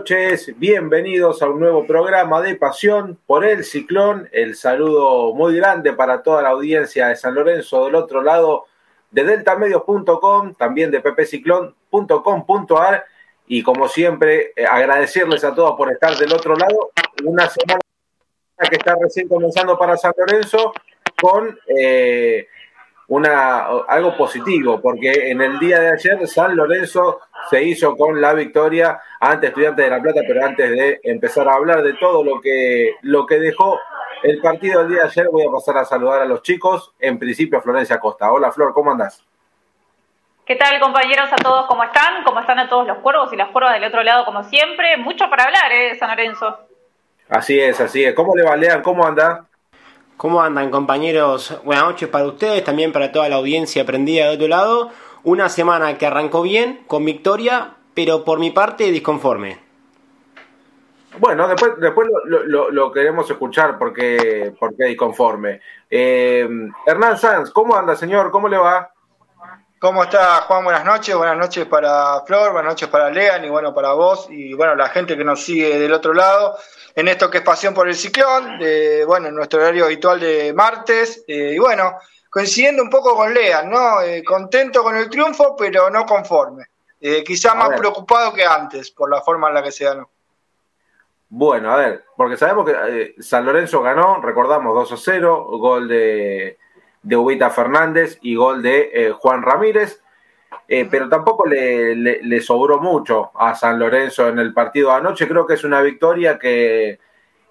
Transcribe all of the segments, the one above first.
Noches, bienvenidos a un nuevo programa de Pasión por el Ciclón. El saludo muy grande para toda la audiencia de San Lorenzo del otro lado de deltamedios.com, también de ppciclón.com.ar y como siempre eh, agradecerles a todos por estar del otro lado. Una semana que está recién comenzando para San Lorenzo con eh, una, algo positivo, porque en el día de ayer San Lorenzo se hizo con la victoria ante Estudiantes de La Plata, pero antes de empezar a hablar de todo lo que, lo que dejó el partido del día de ayer, voy a pasar a saludar a los chicos, en principio a Florencia Costa. Hola Flor, ¿cómo andás? ¿Qué tal compañeros a todos? ¿Cómo están? ¿Cómo están a todos los cuervos y las cuervas del otro lado como siempre? Mucho para hablar, ¿eh? San Lorenzo. Así es, así es. ¿Cómo le va, ¿Cómo anda? ¿Cómo andan compañeros? Buenas noches para ustedes, también para toda la audiencia prendida de otro lado. Una semana que arrancó bien, con victoria, pero por mi parte disconforme. Bueno, después, después lo, queremos escuchar porque, porque disconforme. Eh, Hernán Sanz, ¿cómo anda señor? ¿Cómo le va? ¿Cómo está Juan? Buenas noches, buenas noches para Flor, buenas noches para Lean y bueno, para vos y bueno, la gente que nos sigue del otro lado en esto que es Pasión por el Ciclón, de, bueno, en nuestro horario habitual de martes eh, y bueno, coincidiendo un poco con Lean, ¿no? Eh, contento con el triunfo, pero no conforme. Eh, quizá más preocupado que antes por la forma en la que se ganó. Bueno, a ver, porque sabemos que San Lorenzo ganó, recordamos 2 a 0, gol de de Ubita Fernández y gol de Juan Ramírez. Eh, pero tampoco le, sobró mucho a San Lorenzo en el partido de anoche. Creo que es una victoria que,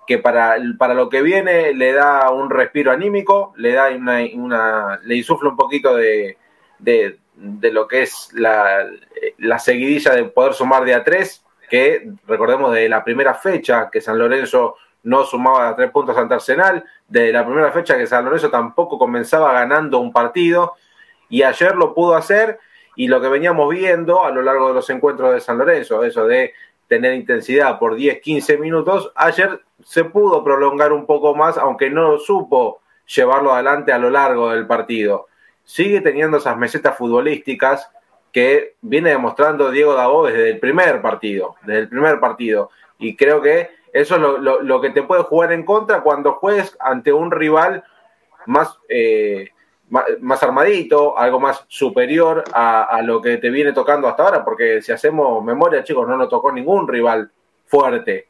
que para, para, lo que viene le da un respiro anímico, le da una, le insufla un poquito de, de, lo que es la, la, seguidilla de poder sumar de a tres, que recordemos de la primera fecha que San Lorenzo no sumaba tres puntos ante Arsenal, de la primera fecha que San Lorenzo tampoco comenzaba ganando un partido, y ayer lo pudo hacer, y lo que veníamos viendo a lo largo de los encuentros de San Lorenzo, eso de tener intensidad por 10, 15 minutos, ayer se pudo prolongar un poco más, aunque no supo llevarlo adelante a lo largo del partido. Sigue teniendo esas mesetas futbolísticas que viene demostrando Diego Dabó desde el primer partido, desde el primer partido. Y creo que eso es lo, que te puede jugar en contra cuando juegues ante un rival más, eh, más, armadito, algo más superior a, lo que te viene tocando hasta ahora, porque si hacemos memoria, chicos, no nos tocó ningún rival fuerte,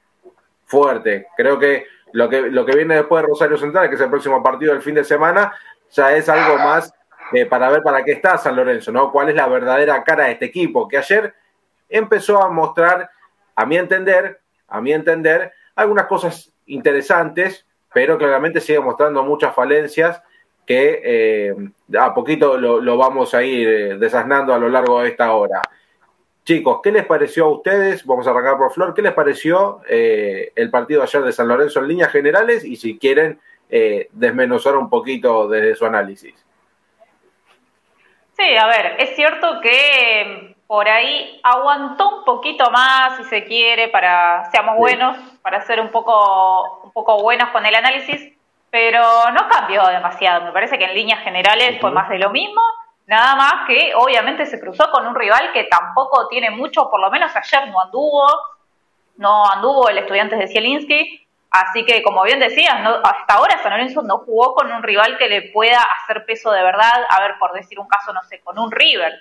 fuerte. Creo que lo que, lo que viene después de Rosario Central, que es el próximo partido del fin de semana, ya es algo más eh, para ver para qué está San Lorenzo, ¿no? ¿Cuál es la verdadera cara de este equipo? Que ayer empezó a mostrar, a mi entender, a mi entender, algunas cosas interesantes, pero claramente sigue mostrando muchas falencias que eh, a poquito lo, vamos a ir eh, desasnando a lo largo de esta hora. Chicos, ¿qué les pareció a ustedes? Vamos a arrancar por Flor. ¿Qué les pareció eh, el partido ayer de San Lorenzo en líneas generales? Y si quieren desmenuzar un poquito desde su análisis. Sí, a ver, es cierto que por ahí aguantó un poquito más, si se quiere, para seamos buenos, para ser un poco, un poco buenos con el análisis, pero no cambió demasiado. Me parece que en líneas generales fue más de lo mismo, nada más que obviamente se cruzó con un rival que tampoco tiene mucho, por lo menos ayer no anduvo, no anduvo el estudiante de Zielinski, así que como bien decías, hasta ahora San Lorenzo no jugó con un rival que le pueda hacer peso de verdad, a ver, por decir un caso, no sé, con un River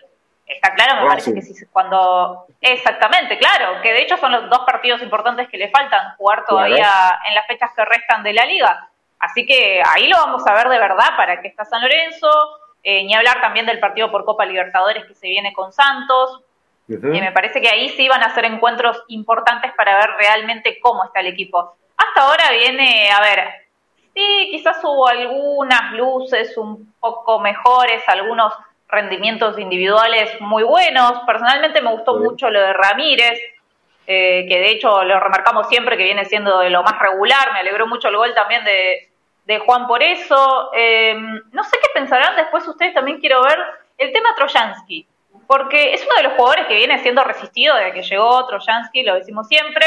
Está claro, me parece que si cuando. Exactamente, claro, que de hecho son los dos partidos importantes que le faltan jugar todavía en las fechas que restan de la liga. Así que ahí lo vamos a ver de verdad para que está San Lorenzo. Eh, ni hablar también del partido por Copa Libertadores que se viene con Santos. Y me parece que ahí sí van a ser encuentros importantes para ver realmente cómo está el equipo. Hasta ahora viene, a ver, sí, quizás hubo algunas luces un poco mejores, algunos rendimientos individuales muy buenos. Personalmente me gustó mucho lo de Ramírez, eh, que de hecho lo remarcamos siempre que viene siendo de lo más regular. Me alegró mucho el gol también de, de Juan por eso. Em, no sé qué pensarán después ustedes, también quiero ver el tema Trojansky, porque es uno de los jugadores que viene siendo resistido desde que llegó Trojansky, lo decimos siempre.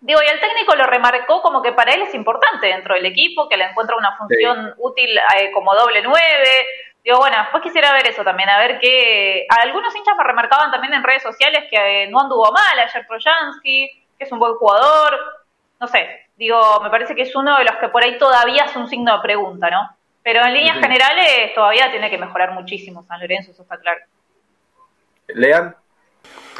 Digo, y el técnico lo remarcó como que para él es importante dentro del equipo, que le encuentra una función útil eh, como doble nueve, Digo, bueno, después quisiera ver eso también, a ver qué... Algunos hinchas me remarcaban también en redes sociales que no anduvo mal ayer Trojansky, que es un buen jugador, no sé, digo, me parece que es uno de los que por ahí todavía es un signo de pregunta, ¿no? Pero en líneas generales todavía tiene que mejorar muchísimo San Lorenzo, eso está claro. Lean.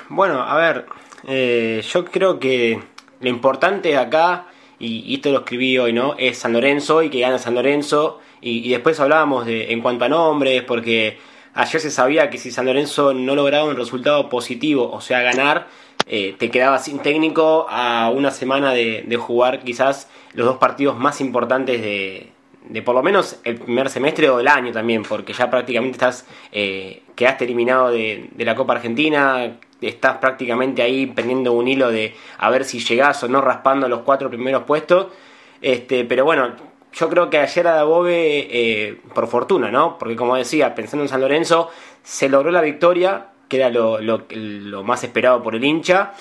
Bueno, a ver, eh, yo creo que lo importante acá, y, esto lo escribí hoy, ¿no? Es San Lorenzo y que gana San Lorenzo. Y, después hablábamos de en cuanto a nombres, porque ayer se sabía que si San Lorenzo no lograba un resultado positivo, o sea, ganar, eh, te quedaba sin técnico a una semana de, jugar quizás los dos partidos más importantes de, por lo menos el primer semestre o del año también, porque ya prácticamente estás eh, quedaste eliminado de, la Copa Argentina, estás prácticamente ahí pendiendo un hilo de a ver si llegás o no raspando los cuatro primeros puestos. Este, pero bueno, yo creo que ayer a eh, por fortuna, ¿no? Porque como decía, pensando en San Lorenzo, se logró la victoria, que era lo, más esperado por el hincha.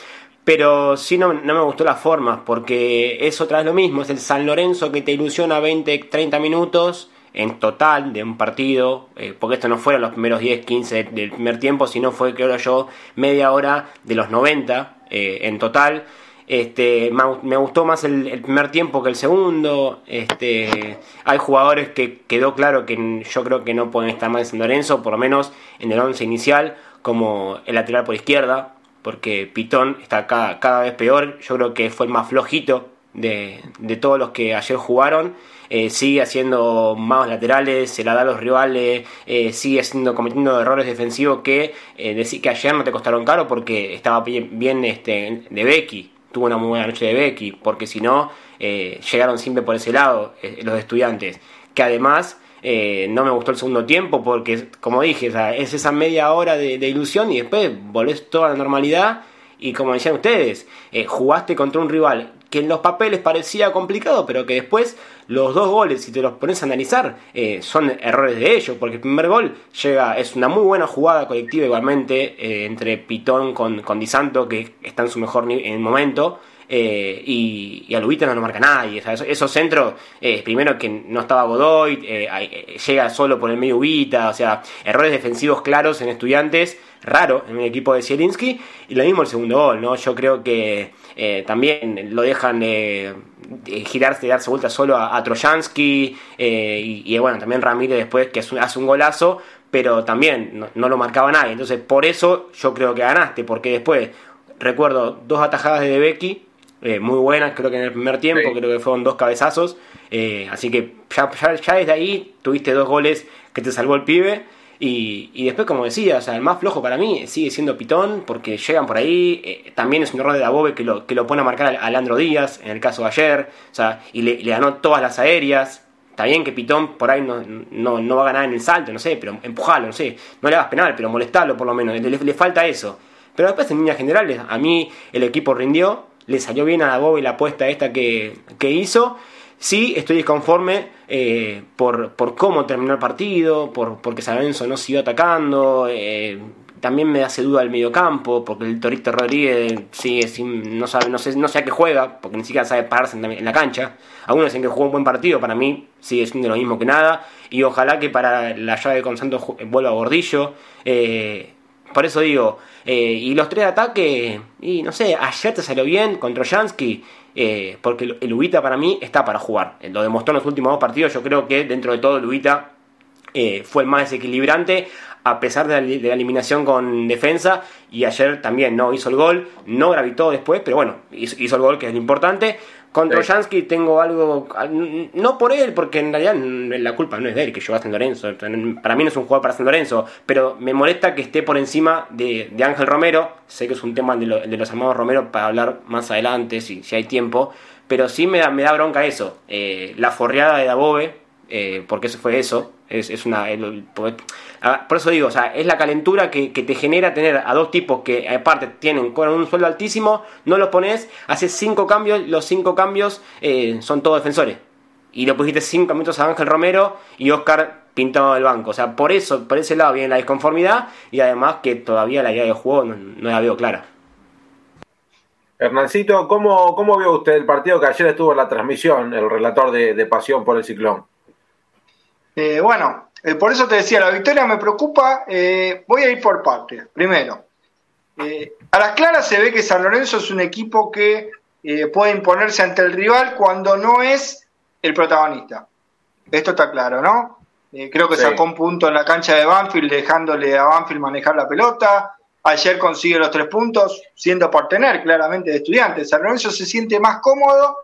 Pero sí no, me gustó las formas, porque es otra vez lo mismo, es el San Lorenzo que te ilusiona 20, 30 minutos en total de un partido, eh, porque esto no fueron los primeros 10, 15 del primer tiempo, sino fue, creo yo, media hora de los 90 eh, en total. Este, me gustó más el, primer tiempo que el segundo. Este, hay jugadores que quedó claro que yo creo que no pueden estar más en San Lorenzo, por lo menos en el 11 inicial, como el lateral por izquierda, porque Pitón está cada, cada vez peor. Yo creo que fue el más flojito de, de todos los que ayer jugaron. Eh, sigue haciendo malos laterales, se la da a los rivales, eh, sigue haciendo, cometiendo errores defensivos que eh, decir que ayer no te costaron caro porque estaba bien, este, de Becky, tuvo una muy buena noche de Becky, porque si no, llegaron siempre por ese lado los estudiantes, que además... no me gustó el segundo tiempo porque, como dije, es esa media hora de, ilusión y después volvés toda la normalidad y como decían ustedes, jugaste contra un rival que en los papeles parecía complicado, pero que después los dos goles, si te los pones a analizar, eh, son errores de ellos, porque el primer gol llega, es una muy buena jugada colectiva igualmente eh, entre Pitón con, con Di Santo, que está en su mejor en momento, eh, y, y, a Lubita no marca nadie. esos, centros, primero que no estaba Godoy, llega solo por el medio Ubita, o sea, errores defensivos claros en estudiantes, raro en el equipo de Zielinski, y lo mismo el segundo gol, ¿no? Yo creo que eh, también lo dejan de girarse, darse vuelta solo a, eh, y, bueno, también Ramírez después que hace un golazo, pero también no, lo marcaba nadie. Entonces, por eso yo creo que ganaste, porque después recuerdo dos atajadas de Becky, eh, muy buenas, creo que en el primer tiempo, creo que fueron dos cabezazos, así que ya, ya desde ahí tuviste dos goles que te salvó el pibe. Y, después, como decía, o sea, el más flojo para mí sigue siendo Pitón, porque llegan por ahí. Eh, también es un error de Dabove que lo, que lo pone a marcar a, Landro Díaz, en el caso de ayer, o sea, y le, ganó todas las aéreas. Está bien que Pitón por ahí no, no, va a ganar en el salto, no sé, pero empujalo, no sé. No le hagas penal, pero molestarlo por lo menos. Le, falta eso. Pero después, en líneas generales, a mí el equipo rindió, le salió bien a Dabove la apuesta esta que, que hizo. Sí, estoy disconforme eh, por, por, cómo terminó el partido, por, porque San Lorenzo no siguió atacando. Eh, también me hace duda el mediocampo, porque el Torito Rodríguez sigue sin, no sabe, no sé, no sé a qué juega, porque ni siquiera sabe pararse en la, cancha. Algunos dicen que jugó un buen partido, para mí sigue siendo lo mismo que nada. Y ojalá que para la llave con Santos vuelva Gordillo. Eh, por eso digo, y los tres ataques, y no sé, ayer te salió bien contra Jansky eh, porque el Ubita para mí está para jugar. Eh, lo demostró en los últimos dos partidos. Yo creo que dentro de todo el Ubita eh, fue el más desequilibrante a pesar de la, eliminación con defensa y ayer también no hizo el gol, no gravitó después, pero bueno, hizo, el gol que es lo importante. Con Trojansky tengo algo, no por él, porque en realidad la culpa no es de él, que yo a San Lorenzo, para mí no es un jugador para San Lorenzo, pero me molesta que esté por encima de, Ángel Romero, sé que es un tema de, los hermanos Romero para hablar más adelante, si, si hay tiempo, pero sí me da, me da bronca eso, eh, la forreada de Dabove, eh, porque eso fue eso, es, es una... Ah, por eso digo, o sea, es la calentura que, te genera tener a dos tipos que aparte tienen con un sueldo altísimo, no los pones, haces cinco cambios, los cinco cambios eh, son todos defensores. Y le pusiste cinco minutos a Ángel Romero y Oscar pintado del banco. O sea, por eso, por ese lado viene la disconformidad y además que todavía la idea de juego no, la veo clara. Hernancito, ¿cómo, ¿cómo vio usted el partido que ayer estuvo en la transmisión, el relator de, Pasión por el Ciclón? Eh, bueno, Eh, por eso te decía, la victoria me preocupa. Eh, voy a ir por partes. Primero, eh, a las claras se ve que San Lorenzo es un equipo que puede imponerse ante el rival cuando no es el protagonista. Esto está claro, ¿no? creo que sacó un punto en la cancha de Banfield, dejándole a Banfield manejar la pelota. Ayer consigue los tres puntos, siendo por tener claramente de estudiantes. San Lorenzo se siente más cómodo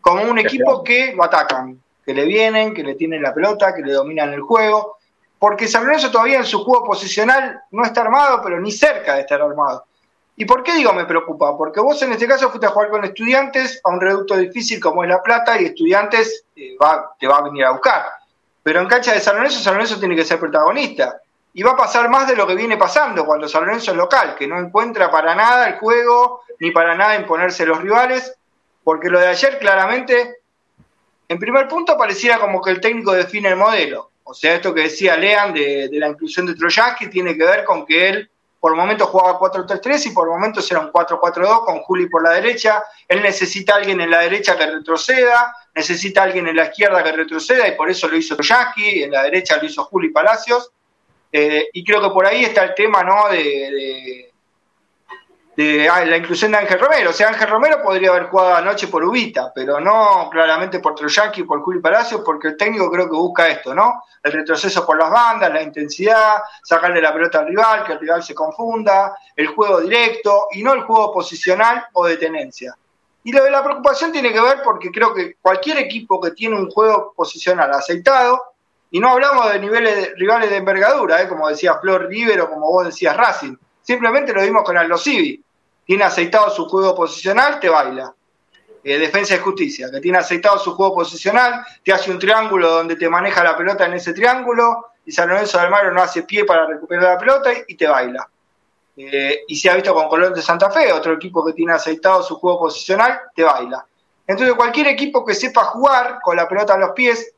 como un equipo que lo atacan, que le vienen, que le tienen la pelota, que le dominan el juego, porque San Lorenzo todavía en su juego posicional no está armado, pero ni cerca de estar armado. ¿Y por qué digo me preocupa? Porque vos en este caso fuiste a jugar con estudiantes a un reducto difícil como es La Plata y estudiantes eh, te va a venir a buscar. Pero en cancha de San Lorenzo, San Lorenzo tiene que ser protagonista. Y va a pasar más de lo que viene pasando cuando San Lorenzo es local, que no encuentra para nada el juego, ni para nada imponerse los rivales, porque lo de ayer claramente en primer punto pareciera como que el técnico define el modelo. O sea, esto que decía Lean de, la inclusión de Troyaski tiene que ver con que él por momentos jugaba 4-3-3 y por momentos era un 4-4-2 con Juli por la derecha. Él necesita a alguien en la derecha que retroceda, necesita a alguien en la izquierda que retroceda y por eso lo hizo Troyaski, en la derecha lo hizo Juli Palacios. Eh, y creo que por ahí está el tema ¿no? de de ah, la inclusión de Ángel Romero. O sea, Ángel Romero podría haber jugado anoche por Ubita, pero no claramente por Troyaki por Juli Palacio, porque el técnico creo que busca esto, ¿no? El retroceso por las bandas, la intensidad, sacarle la pelota al rival, que el rival se confunda, el juego directo y no el juego posicional o de tenencia. Y lo de la preocupación tiene que ver porque creo que cualquier equipo que tiene un juego posicional aceitado, y no hablamos de niveles de, rivales de envergadura, ¿eh? como decía Flor River o como vos decías Racing, simplemente lo vimos con Aldo Civi tiene aceitado su juego posicional, te baila. Eh, defensa y justicia, que tiene aceitado su juego posicional, te hace un triángulo donde te maneja la pelota en ese triángulo, y San Lorenzo de Almagro no hace pie para recuperar la pelota y, te baila. Eh, y se ha visto con Colón de Santa Fe, otro equipo que tiene aceitado su juego posicional, te baila. Entonces cualquier equipo que sepa jugar con la pelota a los pies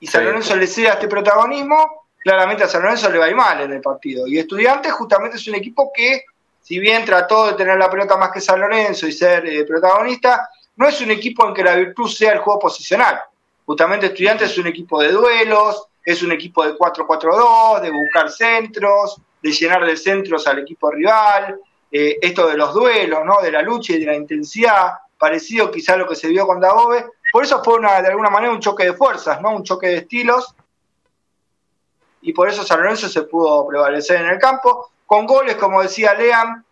y San Lorenzo le ceda este protagonismo, claramente a San Lorenzo le va a ir mal en el partido. Y Estudiantes justamente es un equipo que si bien trató de tener la pelota más que San Lorenzo y ser eh, protagonista, no es un equipo en que la virtud sea el juego posicional. Justamente Estudiantes es un equipo de duelos, es un equipo de 4-4-2, de buscar centros, de llenar de centros al equipo rival, eh, esto de los duelos, ¿no? de la lucha y de la intensidad, parecido quizá a lo que se vio con Dagobe. Por eso fue una, de alguna manera un choque de fuerzas, ¿no? un choque de estilos, y por eso San Lorenzo se pudo prevalecer en el campo con goles, como decía Lean.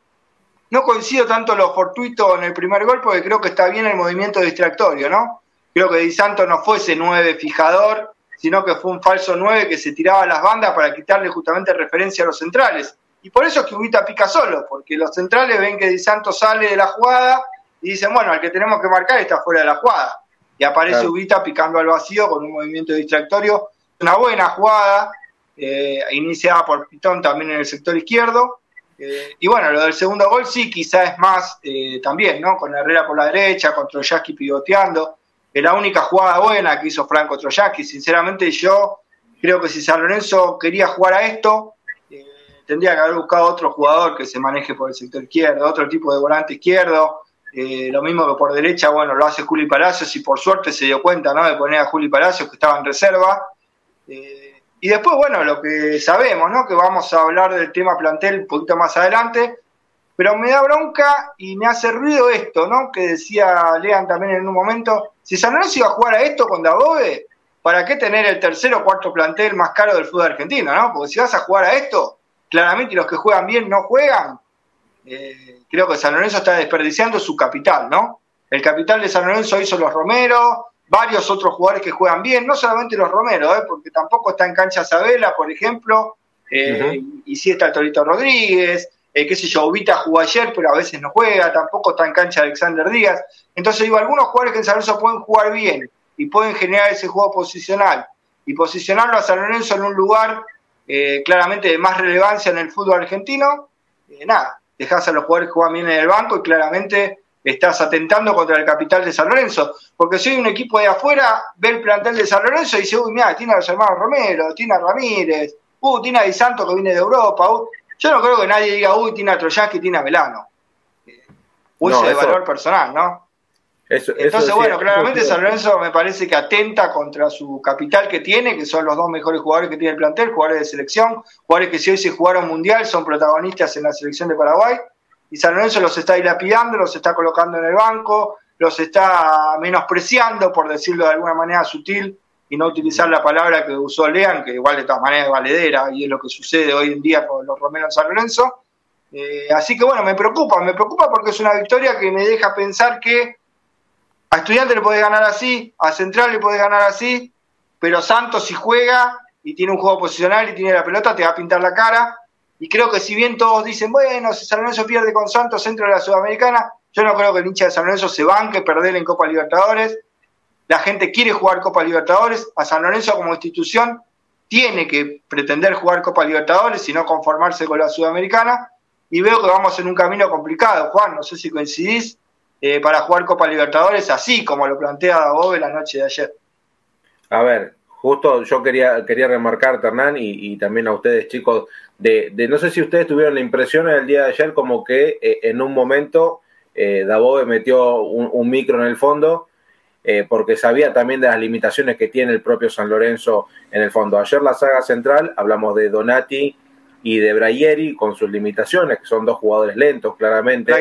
No coincido tanto lo fortuito en el primer gol porque creo que está bien el movimiento distractorio, ¿no? Creo que Di Santo no fue ese 9 fijador, sino que fue un falso 9 que se tiraba a las bandas para quitarle justamente referencia a los centrales. Y por eso es que Ubita pica solo, porque los centrales ven que Di Santo sale de la jugada y dicen, bueno, al que tenemos que marcar está fuera de la jugada. Y aparece Ubita picando al vacío con un movimiento distractorio. Una buena jugada, eh, iniciada por Pitón también en el sector izquierdo. Eh, y bueno, lo del segundo gol sí, quizá es más eh, también, ¿no? Con Herrera por la derecha, con Troyaski pivoteando. Es la única jugada buena que hizo Franco Troyaski. Sinceramente, yo creo que si San Lorenzo quería jugar a esto, tendría que haber buscado otro jugador que se maneje por el sector izquierdo, otro tipo de volante izquierdo. lo mismo que por derecha, bueno, lo hace Juli Palacios y por suerte se dio cuenta, ¿no? De poner a Juli Palacios que estaba en reserva. Y después, bueno, lo que sabemos, ¿no? Que vamos a hablar del tema plantel un poquito más adelante, pero me da bronca y me hace ruido esto, ¿no? Que decía Lean también en un momento, si San Lorenzo iba a jugar a esto con Dagobe, ¿para qué tener el tercer o cuarto plantel más caro del fútbol argentino, ¿no? Porque si vas a jugar a esto, claramente los que juegan bien no juegan, eh, creo que San Lorenzo está desperdiciando su capital, ¿no? El capital de San Lorenzo hizo los Romero, varios otros jugadores que juegan bien, no solamente los Romero, ¿eh? porque tampoco está en cancha Sabela, por ejemplo, eh, y sí está el Torito Rodríguez, eh, qué sé yo, Ubita jugó ayer, pero a veces no juega, tampoco está en cancha Alexander Díaz. Entonces digo, algunos jugadores que en San Lorenzo pueden jugar bien y pueden generar ese juego posicional y posicionarlo a San Lorenzo en un lugar eh, claramente de más relevancia en el fútbol argentino, nada, dejás a los jugadores que juegan bien en el banco y claramente estás atentando contra el capital de San Lorenzo. Porque si hay un equipo de afuera, ve el plantel de San Lorenzo y dice, uy, mira, tiene a los hermanos Romero, tiene a Ramírez, uh, tiene a Di Santo que viene de Europa. Uh". Yo no creo que nadie diga, uy, tiene a Troyaski, tiene a Melano. Uy, de valor personal, ¿no? Entonces, bueno, claramente San Lorenzo me parece que atenta contra su capital que tiene, que son los dos mejores jugadores que tiene el plantel, jugadores de selección, jugadores que si hoy se jugaron mundial son protagonistas en la selección de Paraguay, y San Lorenzo los está dilapidando, los está colocando en el banco, los está menospreciando, por decirlo de alguna manera sutil, y no utilizar la palabra que usó Lean, que igual de todas maneras es valedera, y es lo que sucede hoy en día con los Romero en San Lorenzo. Eh, así que bueno, me preocupa, me preocupa porque es una victoria que me deja pensar que a Estudiante le puede ganar así, a Central le puede ganar así, pero Santos si juega y tiene un juego posicional y tiene la pelota, te va a pintar la cara. Y creo que si bien todos dicen, bueno, si San Lorenzo pierde con Santos centro de la Sudamericana, yo no creo que el hincha de San Lorenzo se banque perder en Copa Libertadores. La gente quiere jugar Copa Libertadores. A San Lorenzo como institución tiene que pretender jugar Copa Libertadores y no conformarse con la Sudamericana. Y veo que vamos en un camino complicado, Juan, no sé si coincidís, eh, para jugar Copa Libertadores, así como lo plantea Bobe la noche de ayer. A ver, justo yo quería, quería remarcar, Hernán, y, también a ustedes, chicos, de, no sé si ustedes tuvieron la impresión el día de ayer como que eh, en un momento eh, Dabove metió un, micro en el fondo, eh, porque sabía también de las limitaciones que tiene el propio San Lorenzo en el fondo. Ayer la saga central, hablamos de Donati y de Brayeri con sus limitaciones, que son dos jugadores lentos, claramente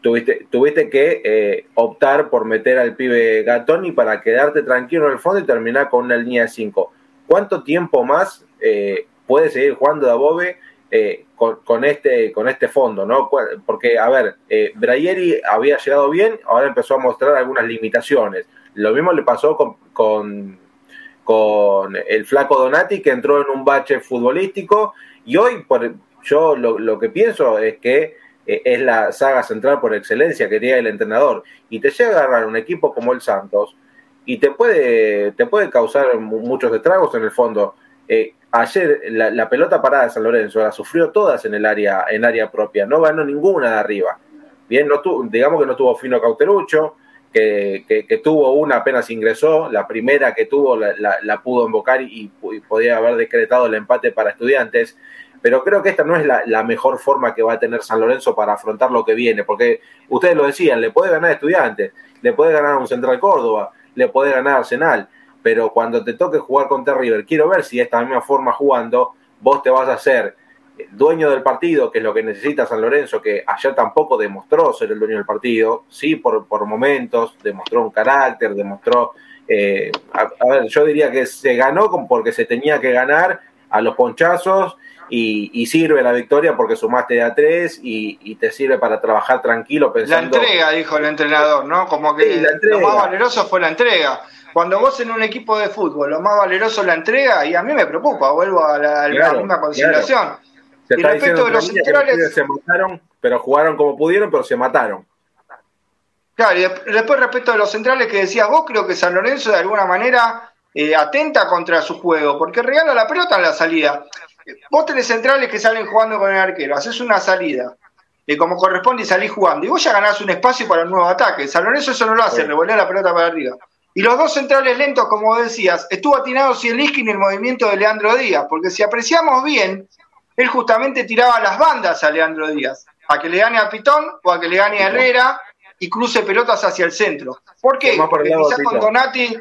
tuviste, tuviste que eh, optar por meter al pibe Gatoni para quedarte tranquilo en el fondo y terminar con una línea de 5. ¿Cuánto tiempo más eh, puede seguir jugando Dabove eh, con, este, con este fondo? ¿no? Porque, a ver, eh, Brayeri había llegado bien, ahora empezó a mostrar algunas limitaciones. Lo mismo le pasó con, con, con el flaco Donati, que entró en un bache futbolístico, y hoy por, yo lo, lo que pienso es que eh, es la saga central por excelencia que tiene el entrenador, y te llega a agarrar un equipo como el Santos, y te puede, te puede causar muchos estragos en el fondo. Eh, ayer la, pelota parada de San Lorenzo la sufrió todas en el área, en área propia, no ganó ninguna de arriba. Bien, no digamos que no tuvo Fino Cauterucho, que, que, tuvo una apenas ingresó, la primera que tuvo la, pudo invocar y, y, podía haber decretado el empate para estudiantes pero creo que esta no es la, mejor forma que va a tener San Lorenzo para afrontar lo que viene, porque ustedes lo decían, le puede ganar a Estudiantes, le puede ganar a un Central Córdoba, le puede ganar a Arsenal, pero cuando te toque jugar contra River, quiero ver si de esta misma forma jugando, vos te vas a hacer dueño del partido, que es lo que necesita San Lorenzo, que ayer tampoco demostró ser el dueño del partido, sí, por, por momentos, demostró un carácter, demostró... Eh, a, ver, yo diría que se ganó porque se tenía que ganar a los ponchazos y, sirve la victoria porque sumaste de a tres y, te sirve para trabajar tranquilo pensando... La entrega, dijo el entrenador, ¿no? Como que lo más valeroso fue la entrega. Cuando vos en un equipo de fútbol, lo más valeroso es la entrega, y a mí me preocupa, vuelvo a la, misma consideración. Y respecto de los centrales... Se mataron, pero jugaron como pudieron, pero se mataron. Claro, y después respecto de los centrales que decías vos, creo que San Lorenzo de alguna manera eh, atenta contra su juego, porque regala la pelota en la salida. Vos tenés centrales que salen jugando con el arquero, haces una salida, y como corresponde y salís jugando, y vos ya ganás un espacio para un nuevo ataque. San Lorenzo eso no lo hace, revolea la pelota para arriba. Y los dos centrales lentos, como decías, estuvo atinado Zielinski en el movimiento de Leandro Díaz, porque si apreciamos bien, él justamente tiraba las bandas a Leandro Díaz, a que le gane a Pitón o a que le gane a Herrera y cruce pelotas hacia el centro. ¿Por qué? Porque quizás con Donati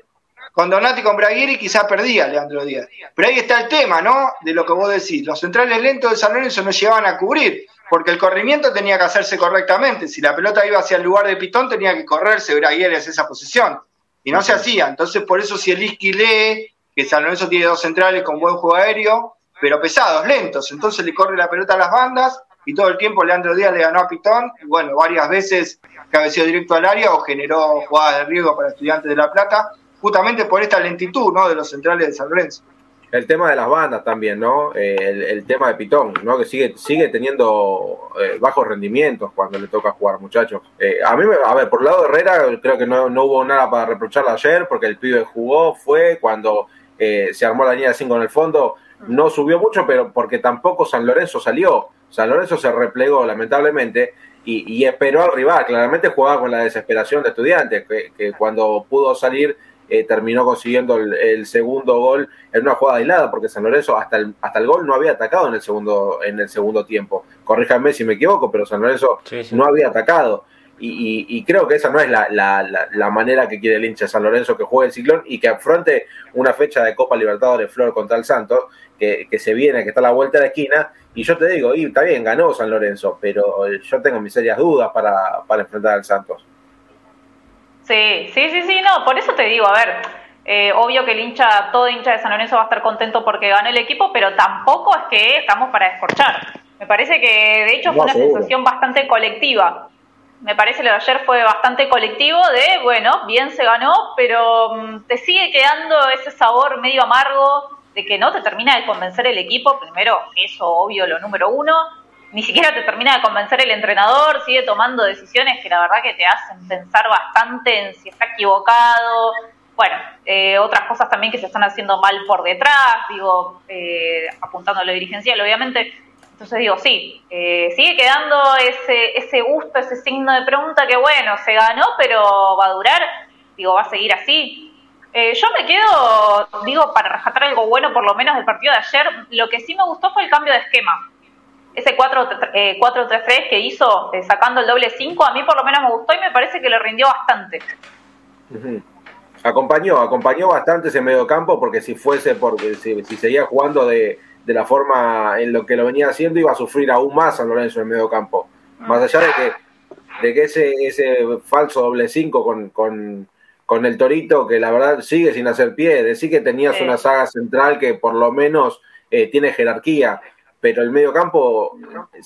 con Donati con Braguieri quizá perdía Leandro Díaz. Pero ahí está el tema, ¿no? De lo que vos decís. Los centrales lentos de San Lorenzo no llevaban a cubrir, porque el corrimiento tenía que hacerse correctamente. Si la pelota iba hacia el lugar de Pitón, tenía que correrse Braguieri hacia esa posición. Y no se hacía. Entonces, por eso si el Isqui lee que San Lorenzo tiene dos centrales con buen juego aéreo, pero pesados, lentos. Entonces le corre la pelota a las bandas y todo el tiempo Leandro Díaz le ganó a Pitón. Y bueno, varias veces cabeció directo al área o generó jugadas de riesgo para estudiantes de La Plata justamente por esta lentitud ¿no? de los centrales de San Lorenzo. El tema de las bandas también, ¿no? Eh, el, tema de Pitón, ¿no? Que sigue, sigue teniendo eh, bajos rendimientos cuando le toca jugar, muchachos. Eh, a mí, a ver, por el lado de Herrera, creo que no, no hubo nada para reprocharle ayer, porque el pibe jugó, fue cuando se armó la línea de 5 en el fondo, no subió mucho, pero porque tampoco San Lorenzo salió. San Lorenzo se replegó, lamentablemente, y, esperó al rival. Claramente jugaba con la desesperación de estudiantes, que cuando pudo salir eh, terminó consiguiendo el, segundo gol en una jugada aislada, porque San Lorenzo hasta el, hasta el gol no había atacado en el segundo, en el segundo tiempo. Corríjanme si me equivoco, pero San Lorenzo no había atacado. Y, creo que esa no es la, la, manera que quiere el hincha San Lorenzo que juegue el ciclón y que afronte una fecha de Copa Libertadores Flor contra el Santos, que, que, se viene, que está a la vuelta de la esquina. Y yo te digo, y está bien, ganó San Lorenzo, pero yo tengo mis serias dudas para, para enfrentar al Santos. Sí, sí, sí, sí, no, por eso te digo, a ver, eh, obvio que el hincha, todo hincha de San Lorenzo va a estar contento porque ganó el equipo, pero tampoco es que estamos para escorchar. Me parece que de hecho fue una sensación bastante colectiva. Me parece lo de ayer fue bastante colectivo de, bueno, bien se ganó, pero mm, te sigue quedando ese sabor medio amargo de que no te termina de convencer el equipo. Primero, eso obvio, lo número uno. Ni siquiera te termina de convencer el entrenador, sigue tomando decisiones que la verdad que te hacen pensar bastante en si está equivocado. Bueno, eh, otras cosas también que se están haciendo mal por detrás, digo, eh, apuntando a lo dirigencial, obviamente entonces digo, sí, eh, sigue quedando ese, ese gusto, ese signo de pregunta que bueno, se ganó, pero va a durar, digo, va a seguir así. Eh, yo me quedo, digo, para rescatar algo bueno por lo menos del partido de ayer, lo que sí me gustó fue el cambio de esquema. Ese 4-3-3 eh, que hizo sacando el doble 5, a mí por lo menos me gustó y me parece que le rindió bastante. Acompañó, acompañó bastante ese medio campo porque si fuese, porque si seguía jugando de, de la forma en lo que lo venía haciendo, iba a sufrir aún más San Lorenzo en el medio campo. Más allá de que, de que ese, ese falso doble 5 con, con, el Torito, que la verdad sigue sin hacer pie, decir que tenías una saga central que por lo menos eh, tiene jerarquía, pero el medio campo,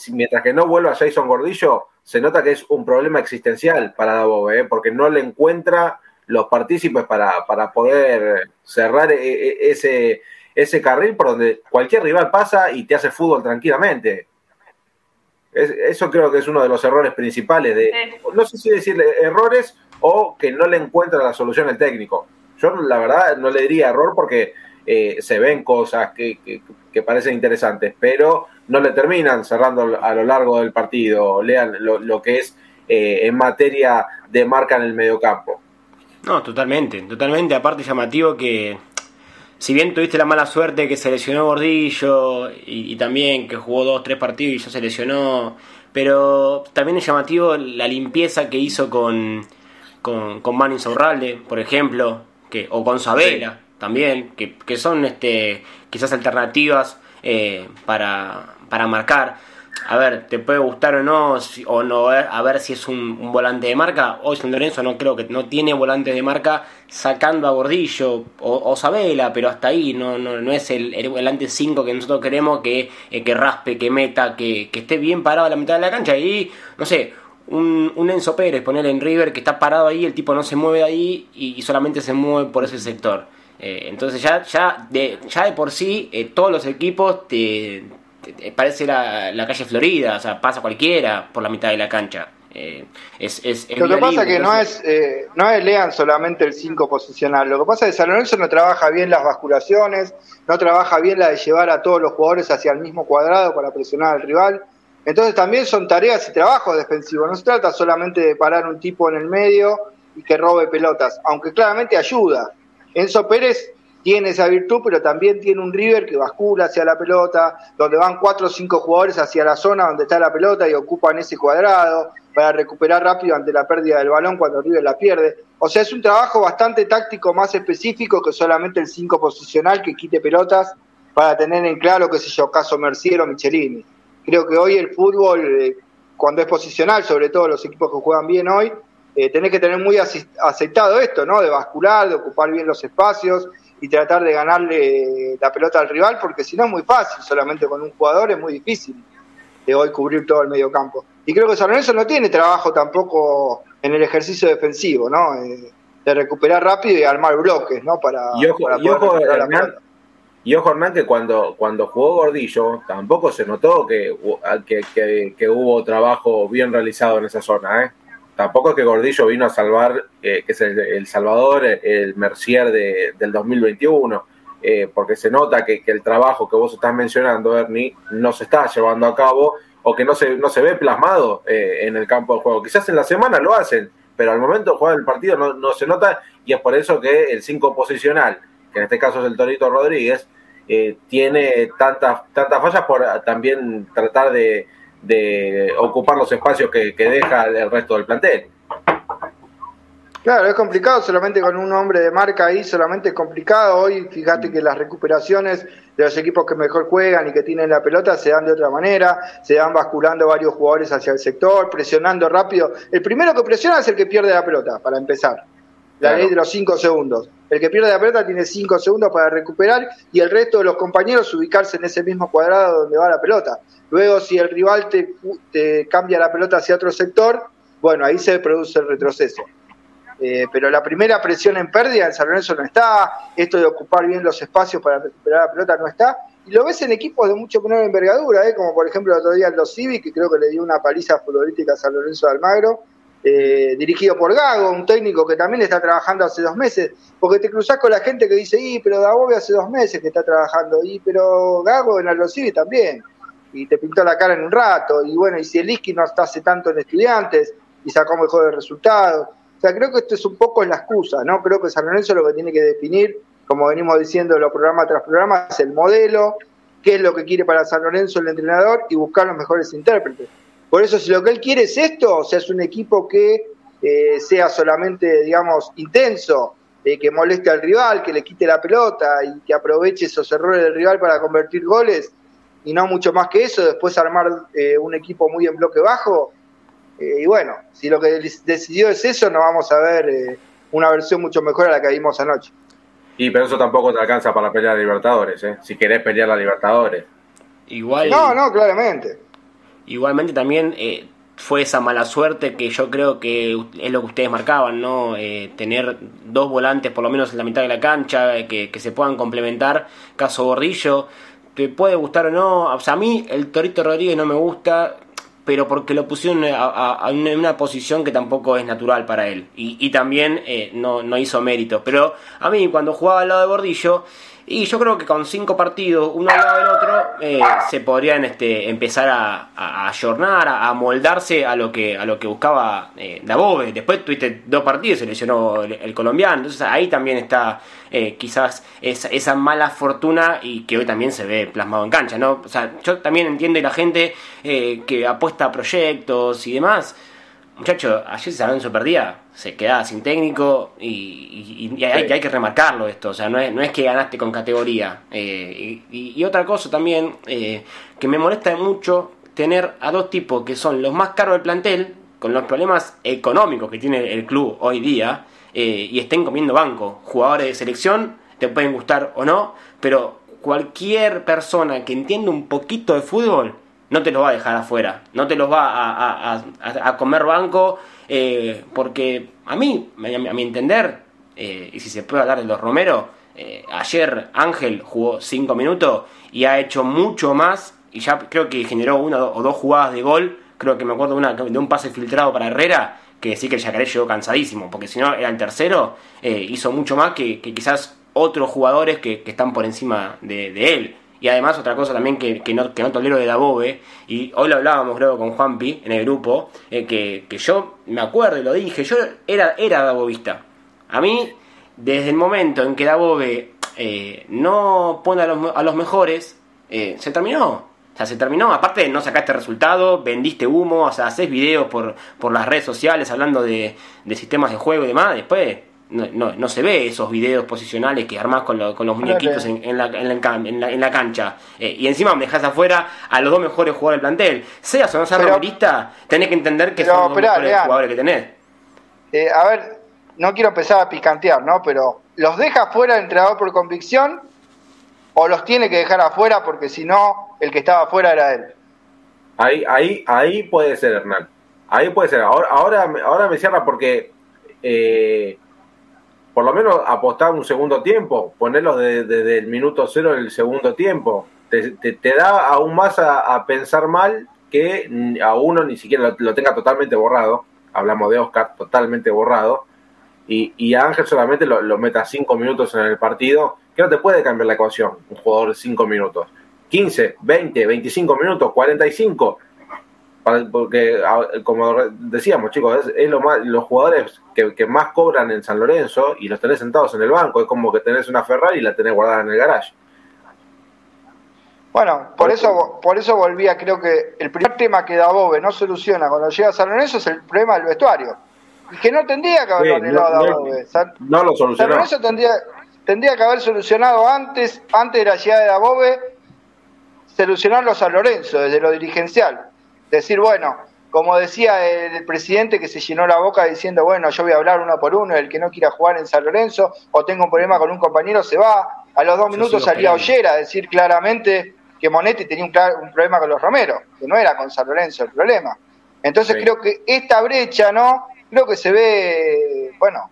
mientras que no vuelva Jason Gordillo, se nota que es un problema existencial para Davobe, ¿eh? porque no le encuentra los partícipes para, para poder cerrar e, e, ese, ese carril por donde cualquier rival pasa y te hace fútbol tranquilamente. eso creo que es uno de los errores principales de, no sé si decirle errores o que no le encuentra la solución el técnico. Yo la verdad no le diría error porque eh, se ven cosas que, parecen interesantes, pero no le terminan cerrando a lo largo del partido. Lean lo, que es eh, en materia de marca en el mediocampo. No, totalmente, totalmente. Aparte llamativo que si bien tuviste la mala suerte que se lesionó Gordillo y, también que jugó dos, tres partidos y ya se lesionó, pero también es llamativo la limpieza que hizo con, con, con Manny por ejemplo, que, o con Sabela también, que, que, son este, quizás alternativas eh, para, para marcar a ver, te puede gustar o no, o no, a ver si es un, volante de marca. Hoy San Lorenzo no creo que no tiene volantes de marca sacando a Gordillo o, Sabela, pero hasta ahí no, no, no es el, volante 5 que nosotros queremos que, eh, que raspe, que meta, que, esté bien parado a la mitad de la cancha. Y no sé, un, un Enzo Pérez, poner en River que está parado ahí, el tipo no se mueve ahí y, solamente se mueve por ese sector. Eh, entonces ya, ya, de, ya de por sí eh, todos los equipos te parece la, la, calle Florida, o sea, pasa cualquiera por la mitad de la cancha. Eh, es, es, lo que pasa es que no es eh, no es lean solamente el 5 posicional, lo que pasa es que San Lorenzo no trabaja bien las basculaciones, no trabaja bien la de llevar a todos los jugadores hacia el mismo cuadrado para presionar al rival. Entonces también son tareas y trabajos defensivos, no se trata solamente de parar un tipo en el medio y que robe pelotas, aunque claramente ayuda. Enzo Pérez tiene esa virtud, pero también tiene un River que bascula hacia la pelota, donde van cuatro o cinco jugadores hacia la zona donde está la pelota y ocupan ese cuadrado para recuperar rápido ante la pérdida del balón cuando River la pierde. O sea, es un trabajo bastante táctico, más específico que solamente el cinco posicional que quite pelotas para tener en claro, qué sé yo, caso Merciero o Michelini. Creo que hoy el fútbol, eh, cuando es posicional, sobre todo los equipos que juegan bien hoy, eh, tenés que tener muy aceptado esto, ¿no? De bascular, de ocupar bien los espacios y tratar de ganarle la pelota al rival, porque si no es muy fácil, solamente con un jugador es muy difícil de hoy cubrir todo el medio campo. Y creo que San Lorenzo no tiene trabajo tampoco en el ejercicio defensivo, ¿no? Eh, de recuperar rápido y armar bloques, ¿no? Para, y ojo, y ojo Hernán, y ojo, Hernán, que cuando, cuando jugó Gordillo, tampoco se notó que, que, que hubo trabajo bien realizado en esa zona, ¿eh? Tampoco es que Gordillo vino a salvar, eh, que es el, Salvador, el Mercier de, del 2021, eh, porque se nota que, el trabajo que vos estás mencionando, Ernie, no se está llevando a cabo o que no se, no se ve plasmado eh, en el campo de juego. Quizás en la semana lo hacen, pero al momento de el partido no, no se nota y es por eso que el 5 posicional, que en este caso es el Torito Rodríguez, tiene tantas, tantas fallas por también tratar de de ocupar los espacios que, que deja el resto del plantel. Claro, es complicado solamente con un hombre de marca ahí, solamente es complicado. Hoy fíjate que las recuperaciones de los equipos que mejor juegan y que tienen la pelota se dan de otra manera, se dan basculando varios jugadores hacia el sector, presionando rápido. El primero que presiona es el que pierde la pelota, para empezar. La ley de los cinco segundos. El que pierde la pelota tiene cinco segundos para recuperar y el resto de los compañeros ubicarse en ese mismo cuadrado donde va la pelota. Luego, si el rival te, te cambia la pelota hacia otro sector, bueno, ahí se produce el retroceso. Eh, pero la primera presión en pérdida en San Lorenzo no está, esto de ocupar bien los espacios para recuperar la pelota no está, y lo ves en equipos de mucho menor envergadura, ¿eh? como por ejemplo el otro día en los Civic, que creo que le dio una paliza futbolística a San Lorenzo de Almagro, eh, dirigido por Gago, un técnico que también está trabajando hace dos meses, porque te cruzás con la gente que dice, y pero Dabove hace dos meses que está trabajando, y pero Gago en Aldo Civic también, y te pintó la cara en un rato, y bueno, y si el Iski no está hace tanto en estudiantes, y sacó mejores resultados, sea, creo que esto es un poco la excusa, ¿no? Creo que San Lorenzo lo que tiene que definir, como venimos diciendo los programa tras programa, es el modelo, qué es lo que quiere para San Lorenzo el entrenador y buscar los mejores intérpretes. Por eso, si lo que él quiere es esto, o sea, es un equipo que eh, sea solamente, digamos, intenso, eh, que moleste al rival, que le quite la pelota y que aproveche esos errores del rival para convertir goles, y no mucho más que eso, después armar eh, un equipo muy en bloque bajo, eh, y bueno, si lo que decidió es eso, no vamos a ver eh, una versión mucho mejor a la que vimos anoche. Y pero eso tampoco te alcanza para pelear a Libertadores, ¿eh? si querés pelear a Libertadores. Igual, no, no, claramente. Igualmente también eh, fue esa mala suerte que yo creo que es lo que ustedes marcaban, ¿no? tener dos volantes por lo menos en la mitad de la cancha, que, que se puedan complementar. Caso Gordillo, te puede gustar o no. A mí el Torito Rodríguez no me gusta pero porque lo pusieron en una posición que tampoco es natural para él. Y, también eh, no, no, hizo mérito. Pero a mí, cuando jugaba al lado de Bordillo, y yo creo que con cinco partidos, uno al lado del otro, eh, se podrían este, empezar a, a, ayornar, a, moldarse a lo que, a lo que buscaba eh, Dabove. Después tuviste dos partidos, se lesionó el, colombiano. Entonces ahí también está eh, quizás esa, esa, mala fortuna y que hoy también se ve plasmado en cancha. ¿no? O sea, yo también entiendo y la gente eh, que apuesta a proyectos y demás Muchacho, ayer San Lorenzo perdía, se quedaba sin técnico y, hay, hay, que remarcarlo esto, o sea, no es, no es que ganaste con categoría. Eh, y, otra cosa también eh, que me molesta mucho tener a dos tipos que son los más caros del plantel, con los problemas económicos que tiene el club hoy día, eh, y estén comiendo banco. Jugadores de selección, te pueden gustar o no, pero cualquier persona que entienda un poquito de fútbol no te los va a dejar afuera, no te los va a, comer banco, eh, porque a mí, a mi entender, eh, y si se puede hablar de los Romero, eh, ayer Ángel jugó 5 minutos y ha hecho mucho más, y ya creo que generó una o dos jugadas de gol, creo que me acuerdo una, de un pase filtrado para Herrera, que sí que el Yacaré llegó cansadísimo, porque si no era el tercero, hizo mucho más que, quizás otros jugadores que, están por encima de él. Y además otra cosa también que, que, no, que no tolero de Dabove, y hoy lo hablábamos creo con Juanpi en el grupo, eh, que, que, yo me acuerdo y lo dije, yo era, era. A mí, desde el momento en que Dabove eh, no pone a los, a los mejores, eh, se terminó. O sea, se terminó. Aparte, no sacaste resultado, vendiste humo, o sea, haces videos por, por las redes sociales hablando de, de sistemas de juego y demás. Después, no, no, se ve esos videos posicionales que armás con, con los muñequitos en, en, la, en, la, cancha. Eh, y encima me dejas afuera a los dos mejores jugadores del plantel. Seas o no seas romerista, tenés que entender que son los mejores jugadores que tenés. Eh, a ver, no quiero empezar a picantear, ¿no? Pero ¿los deja fuera el entrenador por convicción o los tiene que dejar afuera porque si no, el que estaba afuera era él? Ahí, ahí, ahí puede ser, Hernán. Ahí puede ser. Ahora, ahora, ahora me cierra porque eh, por lo menos apostar un segundo tiempo, ponerlos desde el minuto cero del segundo tiempo. Te, da aún más a, pensar mal que a uno ni siquiera lo, tenga totalmente borrado. Hablamos de Oscar, totalmente borrado. Y, a Ángel solamente lo, lo, meta cinco minutos en el partido, que no te puede cambiar la ecuación, un jugador cinco minutos. 15, 20, 25 minutos, 45 porque como decíamos chicos, es, lo más, los jugadores que, más cobran en San Lorenzo y los tenés sentados en el banco, es como que tenés una Ferrari y la tenés guardada en el garage. Bueno, por eso, por eso volvía, creo que el primer tema que Dabove no soluciona cuando llega a San Lorenzo es el problema del vestuario. Y que no tendría que haberlo arreglado no, Dabove. No, lo solucionó. San Lorenzo tendría, tendría que haber solucionado antes, antes de la llegada de Dabove, solucionarlo a San Lorenzo, desde lo dirigencial. Decir, bueno, como decía el presidente que se llenó la boca diciendo, bueno, yo voy a hablar uno por uno, el que no quiera jugar en San Lorenzo o tengo un problema con un compañero se va. A los dos minutos salía Ollera a decir claramente que Monetti tenía un, problema con los Romero, que no era con San Lorenzo el problema. Entonces creo que esta brecha, ¿no? Creo que se ve, bueno,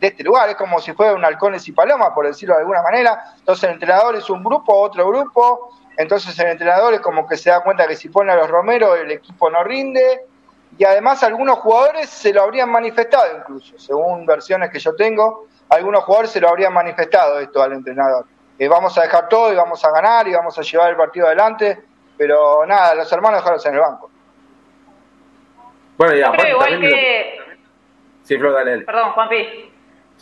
de este lugar, es como si fuera un halcones y palomas, por decirlo de alguna manera. Entonces el entrenador es un grupo, otro grupo, entonces el entrenador es como que se da cuenta que si pone a los Romero el equipo no rinde. Y además algunos jugadores se lo habrían manifestado incluso, según versiones que yo tengo, algunos jugadores se lo habrían manifestado esto al entrenador. Eh, vamos a dejar todo y vamos a ganar y vamos a llevar el partido adelante, pero nada, los hermanos dejaron en el banco. Bueno, ya, igual que... Sí, Flor, dale. Perdón, Juanpi.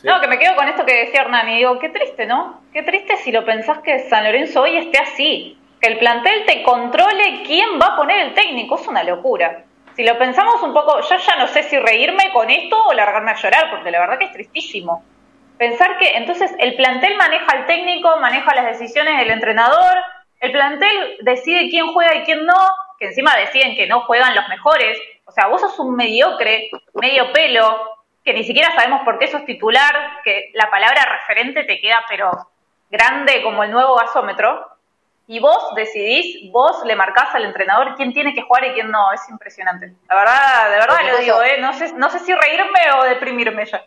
No, que me quedo con esto que decía Hernán y digo, qué triste, ¿no? Qué triste si lo pensás que San Lorenzo hoy esté así que el plantel te controle quién va a poner el técnico, es una locura. Si lo pensamos un poco, yo ya no sé si reírme con esto o largarme a llorar, porque la verdad que es tristísimo. Pensar que entonces el plantel maneja al técnico, maneja las decisiones del entrenador, el plantel decide quién juega y quién no, que encima deciden que no juegan los mejores. O sea, vos sos un mediocre, medio pelo, que ni siquiera sabemos por qué sos titular, que la palabra referente te queda pero grande como el nuevo gasómetro y vos decidís, vos le marcás al entrenador quién tiene que jugar y quién no, es impresionante. La verdad, de verdad lo digo, ¿eh? no, sé, no sé si reírme o deprimirme ya.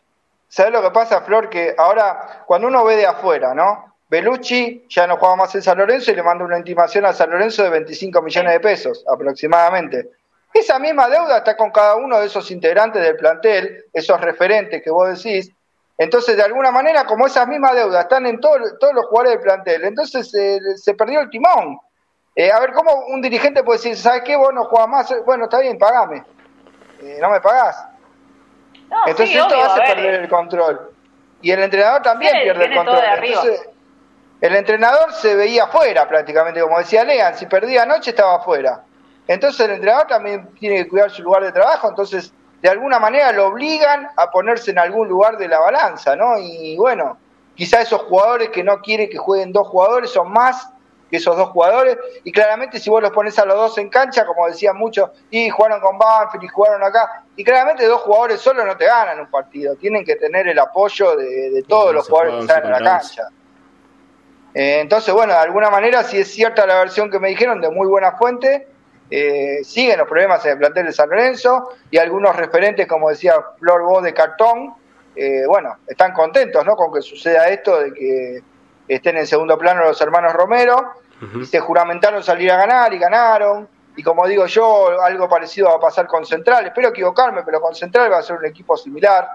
¿Sabes lo que pasa, Flor? Que ahora, cuando uno ve de afuera, ¿no? Belucci ya no juega más en San Lorenzo y le manda una intimación a San Lorenzo de 25 millones de pesos aproximadamente. Esa misma deuda está con cada uno de esos integrantes del plantel, esos referentes que vos decís, entonces, de alguna manera, como esas mismas deudas están en todos los jugadores del plantel, entonces eh, se perdió el timón. Eh, a ver, ¿cómo un dirigente puede decir, ¿sabes qué? Vos no jugás más, bueno, está bien, pagame. Eh, no me pagás. entonces esto hace perder el control. Y el entrenador también pierde el control. Entonces, el entrenador se veía afuera prácticamente, como decía Lean, si perdía anoche estaba afuera. Entonces el entrenador también tiene que cuidar su lugar de trabajo, entonces de alguna manera lo obligan a ponerse en algún lugar de la balanza, ¿no? Y bueno, quizá esos jugadores que no quieren que jueguen dos jugadores son más que esos dos jugadores, y claramente si vos los pones a los dos en cancha, como decían muchos, y jugaron con Banfield y jugaron acá, y claramente dos jugadores solo no te ganan un partido, tienen que tener el apoyo de, todos los jugadores que están en la cancha. Eh, entonces, bueno, de alguna manera, si es cierta la versión que me dijeron, de muy buena fuente, eh, siguen los problemas en el plantel de San Lorenzo y algunos referentes, como decía Flor Bo de cartón, eh, bueno, están contentos ¿no? con que suceda esto de que estén en segundo plano los hermanos Romero y se juramentaron salir a ganar y ganaron. Y como digo yo, algo parecido va a pasar con Central. Espero equivocarme, pero con Central va a ser un equipo similar.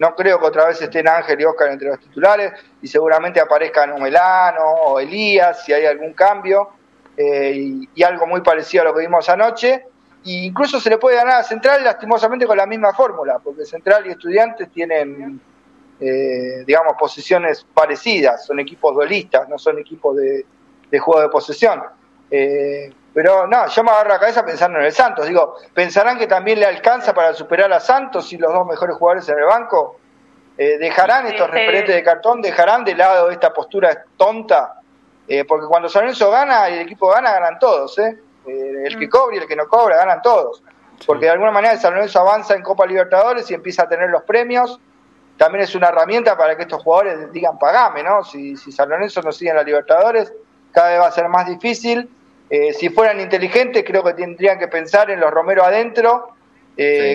No creo que otra vez estén Ángel y Oscar entre los titulares y seguramente aparezcan Melano o Elías si hay algún cambio. Eh, y, algo muy parecido a lo que vimos anoche. E incluso se le puede ganar a Central lastimosamente con la misma fórmula, porque Central y Estudiantes tienen, eh, digamos, posiciones parecidas, son equipos duelistas, no son equipos de, juego de posesión. Eh, pero no, yo me agarro la cabeza pensando en el Santos. Digo, ¿pensarán que también le alcanza para superar a Santos y los dos mejores jugadores en el banco? ¿Dejarán estos referentes de cartón, dejarán de lado esta postura tonta eh, porque cuando San Lorenzo gana y el equipo gana, ganan todos. ¿eh? eh el que mm. cobra y el que no cobra, ganan todos. Porque de alguna manera el San Lorenzo avanza en Copa Libertadores y empieza a tener los premios. También es una herramienta para que estos jugadores digan pagame, ¿no? Si, si San Lorenzo no sigue en la Libertadores, cada vez va a ser más difícil. Eh, si fueran inteligentes, creo que tendrían que pensar en los Romero adentro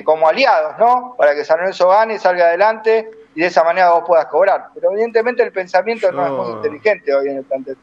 como aliados, ¿no? Para que San Lorenzo gane, salga adelante y de esa manera vos puedas cobrar. Pero evidentemente el pensamiento no es muy inteligente hoy en el plantel.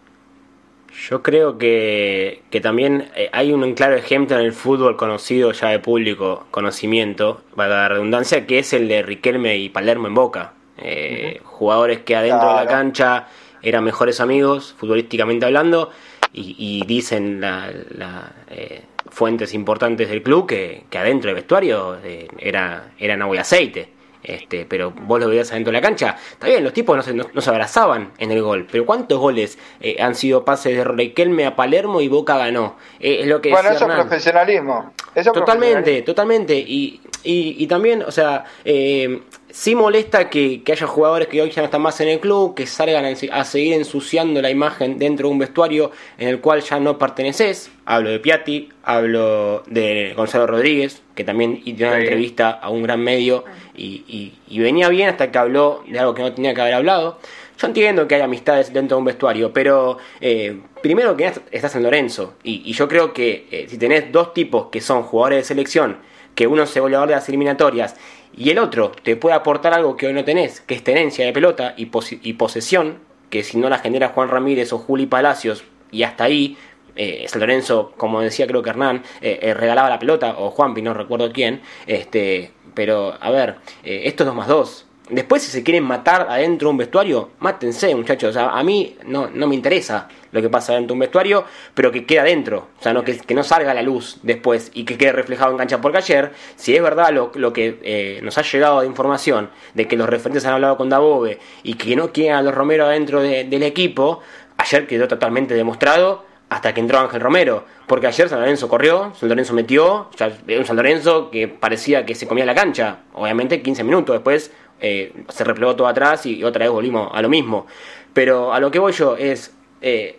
Yo creo que, que también eh, hay un claro ejemplo en el fútbol conocido ya de público conocimiento, para la redundancia, que es el de Riquelme y Palermo en Boca. Eh, jugadores que adentro de la cancha eran mejores amigos, futbolísticamente hablando, y, dicen las la, eh, fuentes importantes del club que, que adentro del vestuario era, eran agua y aceite. Este, pero vos lo veías adentro de la cancha. Está bien, los tipos no se, no, se abrazaban en el gol. Pero ¿cuántos goles eh, han sido pases de Riquelme a Palermo y Boca ganó? Eh, es lo que bueno, eso es profesionalismo. totalmente, totalmente. Y, y, y, también, o sea, eh, sí molesta que, haya jugadores que hoy ya no están más en el club, que salgan a, seguir ensuciando la imagen dentro de un vestuario en el cual ya no perteneces. Hablo de Piatti, hablo de Gonzalo Rodríguez, que también dio una entrevista a un gran medio y, venía bien hasta que habló de algo que no tenía que haber hablado. Yo entiendo que hay amistades dentro de un vestuario, pero eh, primero que estás en Lorenzo y, yo creo que eh, si tenés dos tipos que son jugadores de selección, que uno se goleador de las eliminatorias y el otro te puede aportar algo que hoy no tenés, que es tenencia de pelota y, posesión, que si no la genera Juan Ramírez o Juli Palacios, y hasta ahí, eh, San Lorenzo, como decía creo que Hernán, eh, eh, regalaba la pelota, o Juanpi, no recuerdo quién, este, pero a ver, esto es 2 más 2. Después, si se quieren matar adentro de un vestuario, mátense, muchachos. a mí no, no me interesa lo que pasa dentro de un vestuario, pero que queda dentro. O sea, no, que, que no salga a la luz después y que quede reflejado en cancha. Porque ayer, si es verdad lo, lo que eh, nos ha llegado de información de que los referentes han hablado con Dabove y que no quieren a los Romero adentro del equipo, ayer quedó totalmente demostrado hasta que entró Ángel Romero. Porque ayer San Lorenzo corrió, San Lorenzo metió, sea, un San Lorenzo que parecía que se comía la cancha. Obviamente 15 minutos después eh, se replegó todo atrás y otra vez volvimos a lo mismo. Pero a lo que voy yo es, eh,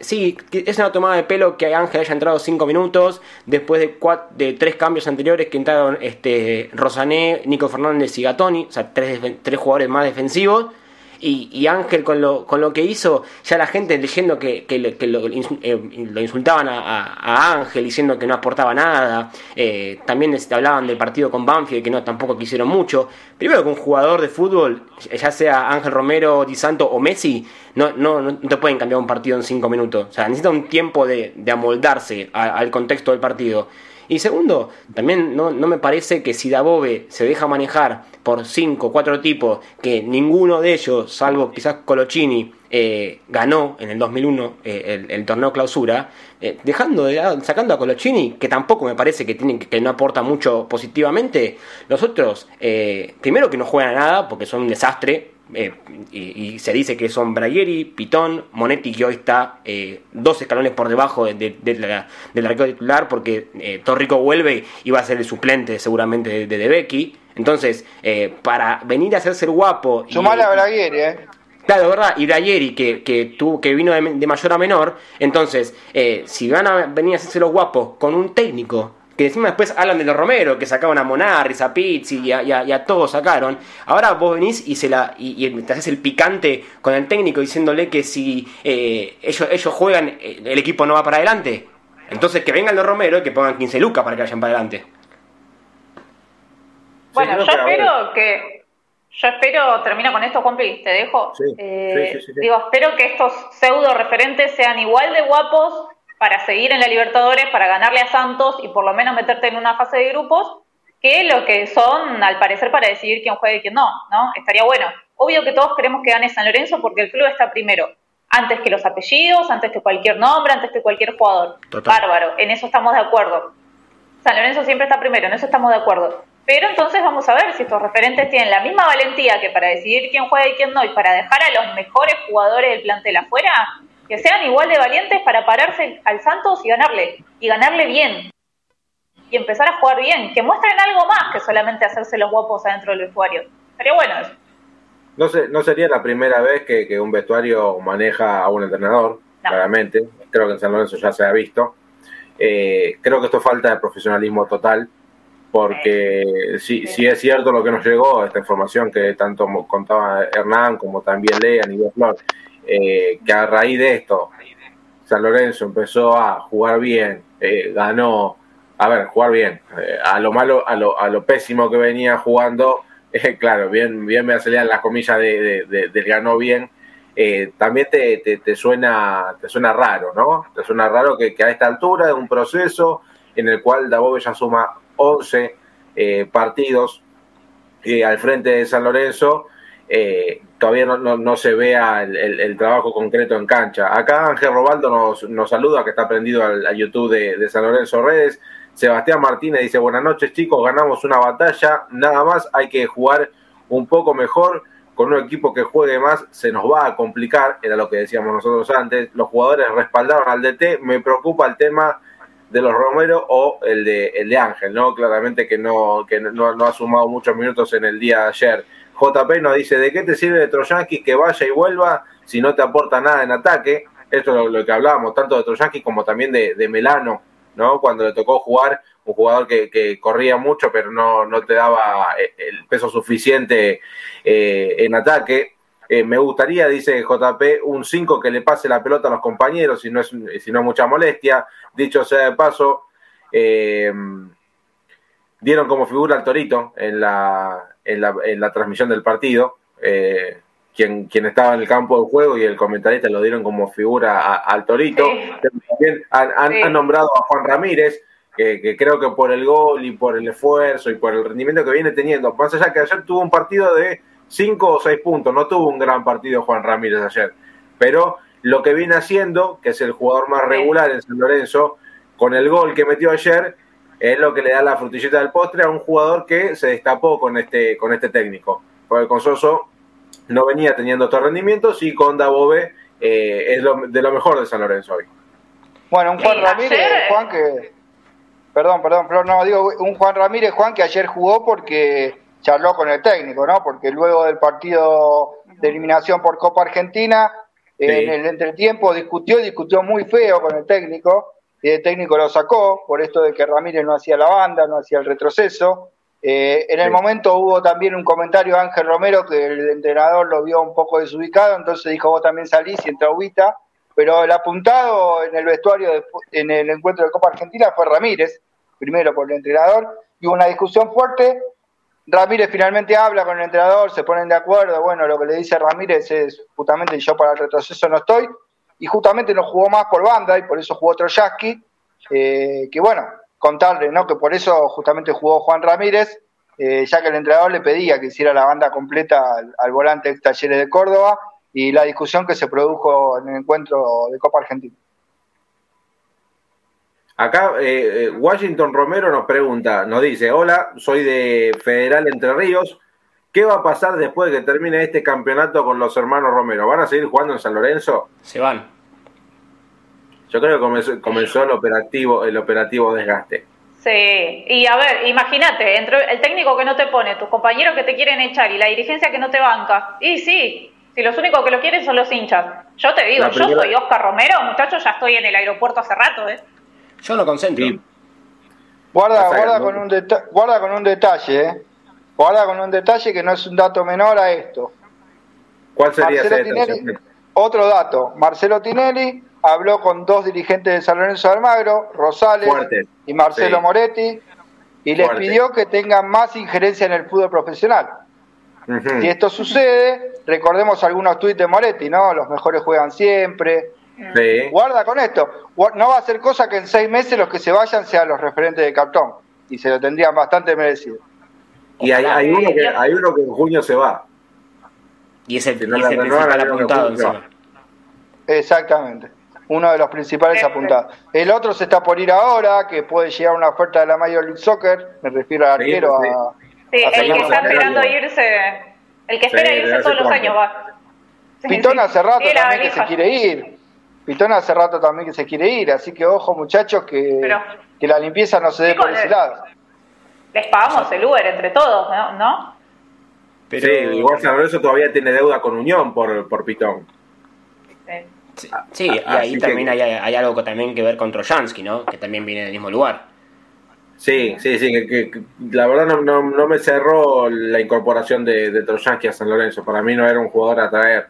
sí, es una tomada de pelo que Ángel haya entrado 5 minutos después de, de tres cambios anteriores que entraron este, Rosané, Nico Fernández y Gatoni, o sea, tres, tres jugadores más defensivos. Y, Ángel con lo, con lo que hizo, ya la gente leyendo que, que, lo, eh, lo, insultaban a, Ángel diciendo que no aportaba nada, eh, también hablaban del partido con Banfield que no tampoco quisieron mucho. Primero que un jugador de fútbol, ya sea Ángel Romero, Di Santo o Messi, no, no, no te pueden cambiar un partido en cinco minutos. O sea, necesita un tiempo de, de amoldarse al contexto del partido. Y segundo, también no, no me parece que si Dabove se deja manejar por cinco o cuatro tipos, que ninguno de ellos, salvo quizás Colochini, eh, ganó en el 2001 eh, el, torneo clausura, eh, dejando de sacando a Colochini, que tampoco me parece que, tienen, que no aporta mucho positivamente, los otros, primero que no juegan a nada, porque son un desastre, eh, y, se dice que son Bragueri, Pitón, Monetti, que hoy está eh, dos escalones por debajo de, la, del titular, porque eh, Torrico vuelve y va a ser el suplente seguramente de, de, Becky. Entonces, para venir a hacerse el guapo. Sumale a Bragueri, ¿eh? Claro, ¿verdad? Y Bragueri, que, que, tuvo, que vino de, de mayor a menor. Entonces, si van a venir a hacerse los guapos con un técnico que encima después hablan de los Romero, que sacaban a Monarris, a Pizzi y a, todos sacaron. Ahora vos venís y se la y, te haces el picante con el técnico diciéndole que si eh, ellos, ellos juegan, eh, el equipo no va para adelante. Entonces que vengan los Romero y que pongan 15 lucas para que vayan para adelante. Bueno, yo espero que. Yo espero, termino con esto, Juanpi, te dejo. Eh, digo, espero que estos pseudo referentes sean igual de guapos para seguir en la Libertadores, para ganarle a Santos y por lo menos meterte en una fase de grupos, que lo que son, al parecer, para decidir quién juega y quién no, ¿no? Estaría bueno. Obvio que todos queremos que gane San Lorenzo porque el club está primero, antes que los apellidos, antes que cualquier nombre, antes que cualquier jugador. Bárbaro, en eso estamos de acuerdo. San Lorenzo siempre está primero, en eso estamos de acuerdo. Pero entonces vamos a ver si estos referentes tienen la misma valentía que para decidir quién juega y quién no, y para dejar a los mejores jugadores del plantel afuera, que sean igual de valientes para pararse al Santos y ganarle, y ganarle bien, y empezar a jugar bien, que muestren algo más que solamente hacerse los guapos adentro del vestuario. Sería bueno eso. No, sé, no sería la primera vez que, un vestuario maneja a un entrenador, claramente. Creo que en San Lorenzo ya se ha visto. Eh, creo que esto falta de profesionalismo total, porque sí, sí, es cierto lo que nos llegó, esta información que tanto contaba Hernán como también Lea y Flor, eh, que a raíz de esto San Lorenzo empezó a jugar bien, eh, ganó, a ver, jugar bien, eh, a lo malo, a lo, a lo pésimo que venía jugando, claro, bien, bien me salían las comillas de, del ganó bien, también te, te, suena, te suena raro, ¿no? Te suena raro que, a esta altura de un proceso en el cual Dabove ya suma 11 partidos al frente de San Lorenzo, eh, todavía no, se vea el, trabajo concreto en cancha. Acá Ángel Robaldo nos, nos saluda, que está prendido al, YouTube de, San Lorenzo Redes. Sebastián Martínez dice, buenas noches chicos, ganamos una batalla, nada más hay que jugar un poco mejor, con un equipo que juegue más, se nos va a complicar, era lo que decíamos nosotros antes, los jugadores respaldaron al DT, me preocupa el tema de los Romero o el de, el de Ángel, ¿no? Claramente que no, que no, no ha sumado muchos minutos en el día de ayer. JP nos dice, ¿de qué te sirve de Troyansky que vaya y vuelva si no te aporta nada en ataque? Esto es lo, que hablábamos, tanto de Troyansky como también de, Melano, ¿no? Cuando le tocó jugar, un jugador que, que corría mucho, pero no, no, te daba eh, el peso suficiente eh, en ataque. Eh, me gustaría, dice JP, un 5 que le pase la pelota a los compañeros, si no es, si no es mucha molestia. Dicho sea de paso, eh, dieron como figura al Torito en la, en la, en la transmisión del partido. Eh, quien, quien, estaba en el campo de juego y el comentarista lo dieron como figura a, al Torito. Sí. También han, han, sí. han, nombrado a Juan Ramírez, que, que, creo que por el gol y por el esfuerzo y por el rendimiento que viene teniendo, más allá que ayer tuvo un partido de 5 o 6 puntos, no tuvo un gran partido Juan Ramírez ayer, pero lo que viene haciendo, que es el jugador más regular en San Lorenzo, con el gol que metió ayer, es lo que le da la frutillita del postre a un jugador que se destapó con este, con este técnico. Porque con Soso no venía teniendo estos rendimientos y con Dabove eh, es lo, de lo mejor de San Lorenzo hoy. Bueno, un Juan Ramírez, ayer... Juan que... Perdón, perdón, pero no, digo, un Juan Ramírez, Juan que ayer jugó porque charló con el técnico, ¿no? Porque luego del partido de eliminación por Copa Argentina, sí. en el entretiempo discutió, discutió muy feo con el técnico, y el técnico lo sacó por esto de que Ramírez no hacía la banda, no hacía el retroceso. Eh, en el sí. momento hubo también un comentario de Ángel Romero que el entrenador lo vio un poco desubicado, entonces dijo vos también salís y entra Ubita, pero el apuntado en el vestuario, de, en el encuentro de Copa Argentina fue Ramírez, primero por el entrenador, y hubo una discusión fuerte Ramírez finalmente habla con el entrenador, se ponen de acuerdo, bueno, lo que le dice Ramírez es justamente yo para el retroceso no estoy, y justamente no jugó más por banda y por eso jugó Troyaski, eh, que bueno, contarle, ¿no? Que por eso justamente jugó Juan Ramírez, eh, ya que el entrenador le pedía que hiciera la banda completa al, al volante ex Talleres de Córdoba y la discusión que se produjo en el encuentro de Copa Argentina. Acá eh, eh, Washington Romero nos pregunta, nos dice, hola, soy de Federal Entre Ríos, ¿qué va a pasar después de que termine este campeonato con los hermanos Romero? ¿Van a seguir jugando en San Lorenzo? Se van. Yo creo que comenzó, comenzó el operativo, el operativo desgaste. Sí, y a ver, imagínate, entre el técnico que no te pone, tus compañeros que te quieren echar y la dirigencia que no te banca. Y sí, si los únicos que lo quieren son los hinchas. Yo te digo, primera... yo soy Oscar Romero, muchachos, ya estoy en el aeropuerto hace rato, ¿eh? Yo no concentro. Sí. Guarda, guarda, con un guarda con un detalle, ¿eh? Guarda con un detalle que no es un dato menor a esto. ¿Cuál sería Marcelo ese Tinelli? Otro dato. Marcelo Tinelli habló con dos dirigentes de San Lorenzo de Almagro, Rosales Fuerte. y Marcelo Sí. Moretti, y les Fuerte. pidió que tengan más injerencia en el fútbol profesional. Si esto sucede, recordemos algunos tuits de Moretti, ¿no? Los mejores juegan siempre. Sí. Guarda con esto. No va a ser cosa que en seis meses los que se vayan sean los referentes de cartón. Y se lo tendrían bastante merecido. Y hay, hay uno que, hay uno que en junio se va. Y es el, Si no y la es el principal apuntado. Exactamente. Uno de los principales apuntados. El otro se está por ir ahora, que puede llegar una oferta de la Major League Soccer. Me refiero al Sí, arquero sí. a. Sí, a el que está esperando irse, el que Sí, espera de irse todos los años va. Sí, Pitón sí. hace rato Sí, también que se quiere ir. Pitón hace rato también que se quiere ir. Así que ojo, muchachos, que, Pero- que la limpieza no se dé por ese lado. Les pagamos el Uber entre todos, ¿no? ¿No? Pero, Sí, igual San Lorenzo todavía tiene deuda con Unión por, por Pitón. Sí. Sí, sí, y Así ahí que- también hay, hay algo también que ver con Trojansky, ¿no? Que también viene del mismo lugar. Sí, sí, sí, que, que- que la verdad no, no, no me cerró la incorporación de, de Trojansky a San Lorenzo. Para mí no era un jugador a traer.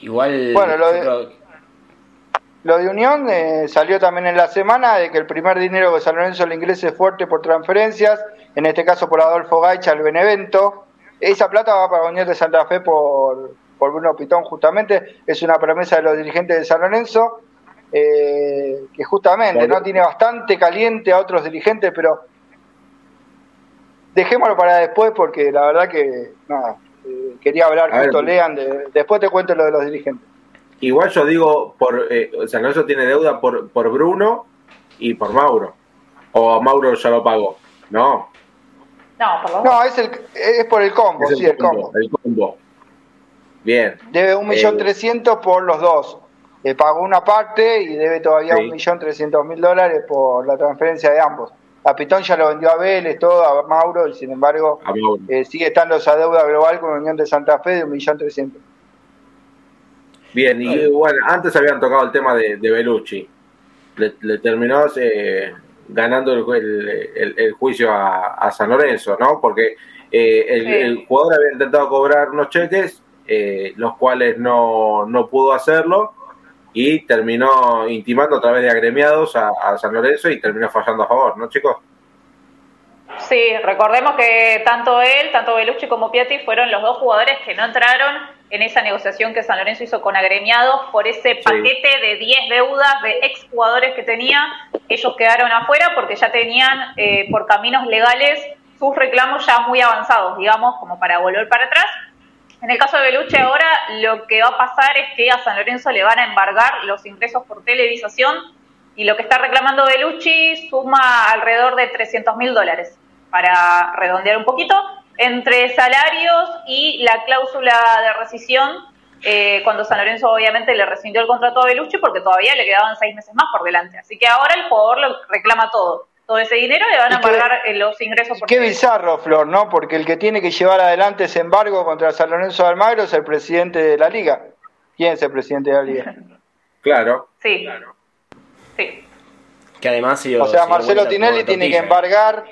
Igual. Bueno, de- Lo de Unión eh, salió también en la semana de que el primer dinero que San Lorenzo le ingrese fuerte por transferencias, en este caso por Adolfo Gaicha al Benevento. Esa plata va para Unión de Santa Fe por, por Bruno Pitón justamente, es una promesa de los dirigentes de San Lorenzo, eh, que justamente no tiene bastante caliente a otros dirigentes, pero dejémoslo para después porque la verdad que nada, eh, quería hablar A ver. justo Lean, de- después te cuento lo de los dirigentes. Igual yo digo, por eh, San Lorenzo tiene deuda por, por Bruno y por Mauro. O Mauro ya lo pagó. No. No, por No, es, el, es por el combo, sí, el combo. El combo. Bien. Debe un millón eh, trescientos por los dos. Le pagó una parte y debe todavía un millón trescientos mil dólares por la transferencia de ambos. A Pitón ya lo vendió a Vélez, todo, a Mauro, y sin embargo eh, sigue estando esa deuda global con la Unión de Santa Fe de un millón trescientos. Bien, y bueno, antes habían tocado el tema de, de Belucci. Le, terminó eh, ganando el, juicio a, San Lorenzo, ¿no? Porque eh, el, jugador había intentado cobrar unos cheques, eh, los cuales no, no pudo hacerlo, y terminó intimando a través de agremiados a, a San Lorenzo y terminó fallando a favor, ¿no, chicos? Sí, recordemos que tanto él, tanto Belucci como Piatti fueron los dos jugadores que no entraron en esa negociación que San Lorenzo hizo con agremiados por ese paquete de 10 deudas de exjugadores que tenía. Ellos quedaron afuera porque ya tenían eh, por caminos legales sus reclamos ya muy avanzados, digamos, como para volver para atrás. En el caso de Belucci ahora lo que va a pasar es que a San Lorenzo le van a embargar los ingresos por televisación y lo que está reclamando Belucci suma alrededor de 300 mil dólares, para redondear un poquito entre salarios y la cláusula de rescisión, eh, cuando San Lorenzo obviamente le rescindió el contrato a Belucci porque todavía le quedaban seis meses más por delante. Así que ahora el jugador lo reclama todo. Todo ese dinero le van a pagar eh, los ingresos por Qué bizarro, Flor, ¿no? Porque el que tiene que llevar adelante ese embargo contra San Lorenzo de Almagro es el presidente de la liga. ¿Quién es el presidente de la liga? claro. Sí. Claro. Sí. Que además, o sea, Marcelo Tinelli tiene que embargar